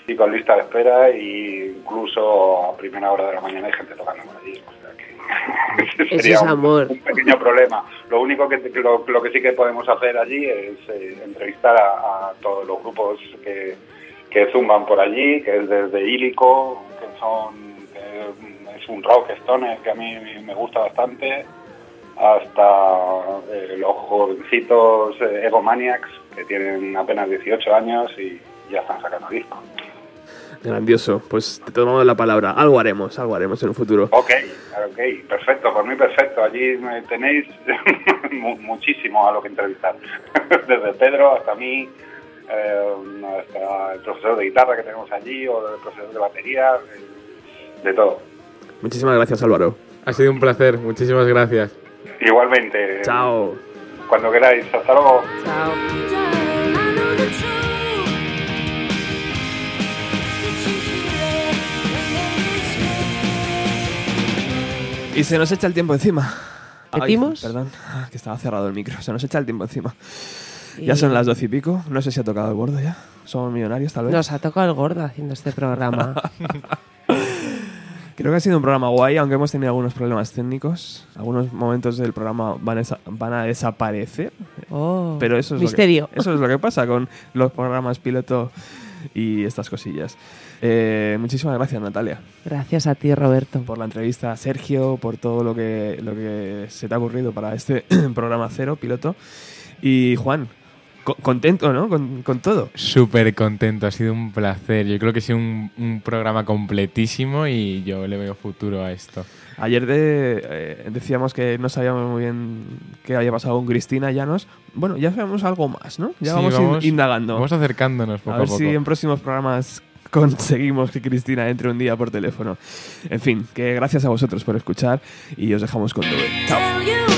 y con lista de espera, e incluso a primera hora de la mañana hay gente tocando por allí. O sea que Eso sería es un- amor. un pequeño problema. Lo único que, lo, lo que sí que podemos hacer allí es eh, entrevistar a, a todos los grupos que, que zumban por allí, que es desde Ílico, que son que es un rock stoner que a mí me gusta bastante, hasta eh, los jovencitos eh, Egomaniacs que tienen apenas 18 años y ya están sacando discos. Grandioso, pues te tomamos la palabra. Algo haremos, algo haremos en un futuro. Ok, ok, perfecto, por mí perfecto. Allí me tenéis mu- muchísimo a lo que entrevistar. Desde Pedro hasta mí, eh, hasta el profesor de guitarra que tenemos allí, o el profesor de batería, de todo. Muchísimas gracias Álvaro. Ha sido un placer, muchísimas gracias. Igualmente. Chao. Cuando queráis, hasta luego. Y se nos echa el tiempo encima. Ay, ¿Decimos? perdón, ah, que estaba cerrado el micro. Se nos echa el tiempo encima. Y- Ya son las doce y pico. No sé si ha tocado el gordo ya. Somos millonarios, tal vez. Nos ha tocado el gordo haciendo este programa. Creo que ha sido un programa guay, aunque hemos tenido algunos problemas técnicos. Algunos momentos del programa van a, van a desaparecer. Oh, pero eso es, misterio. Lo que, eso es lo que pasa con los programas piloto y estas cosillas. Eh, muchísimas gracias, Natalia. Gracias a ti, Roberto. Por la entrevista, Sergio, por todo lo que, lo que se te ha ocurrido para este programa cero, piloto. Y Juan, contento, ¿no? Con, con todo. Súper contento, ha sido un placer. Yo creo que ha sido un, un programa completísimo y yo le veo futuro a esto. Ayer de- eh, decíamos que no sabíamos muy bien qué había pasado con Cristina Llanos. Bueno, ya sabemos algo más, ¿no? Ya Sí, vamos, in- vamos- indagando. vamos acercándonos poco a a ver poco. si en próximos programas conseguimos que Cristina entre un día por teléfono. En fin, que gracias a vosotros por escuchar y os dejamos con Dove. Chao.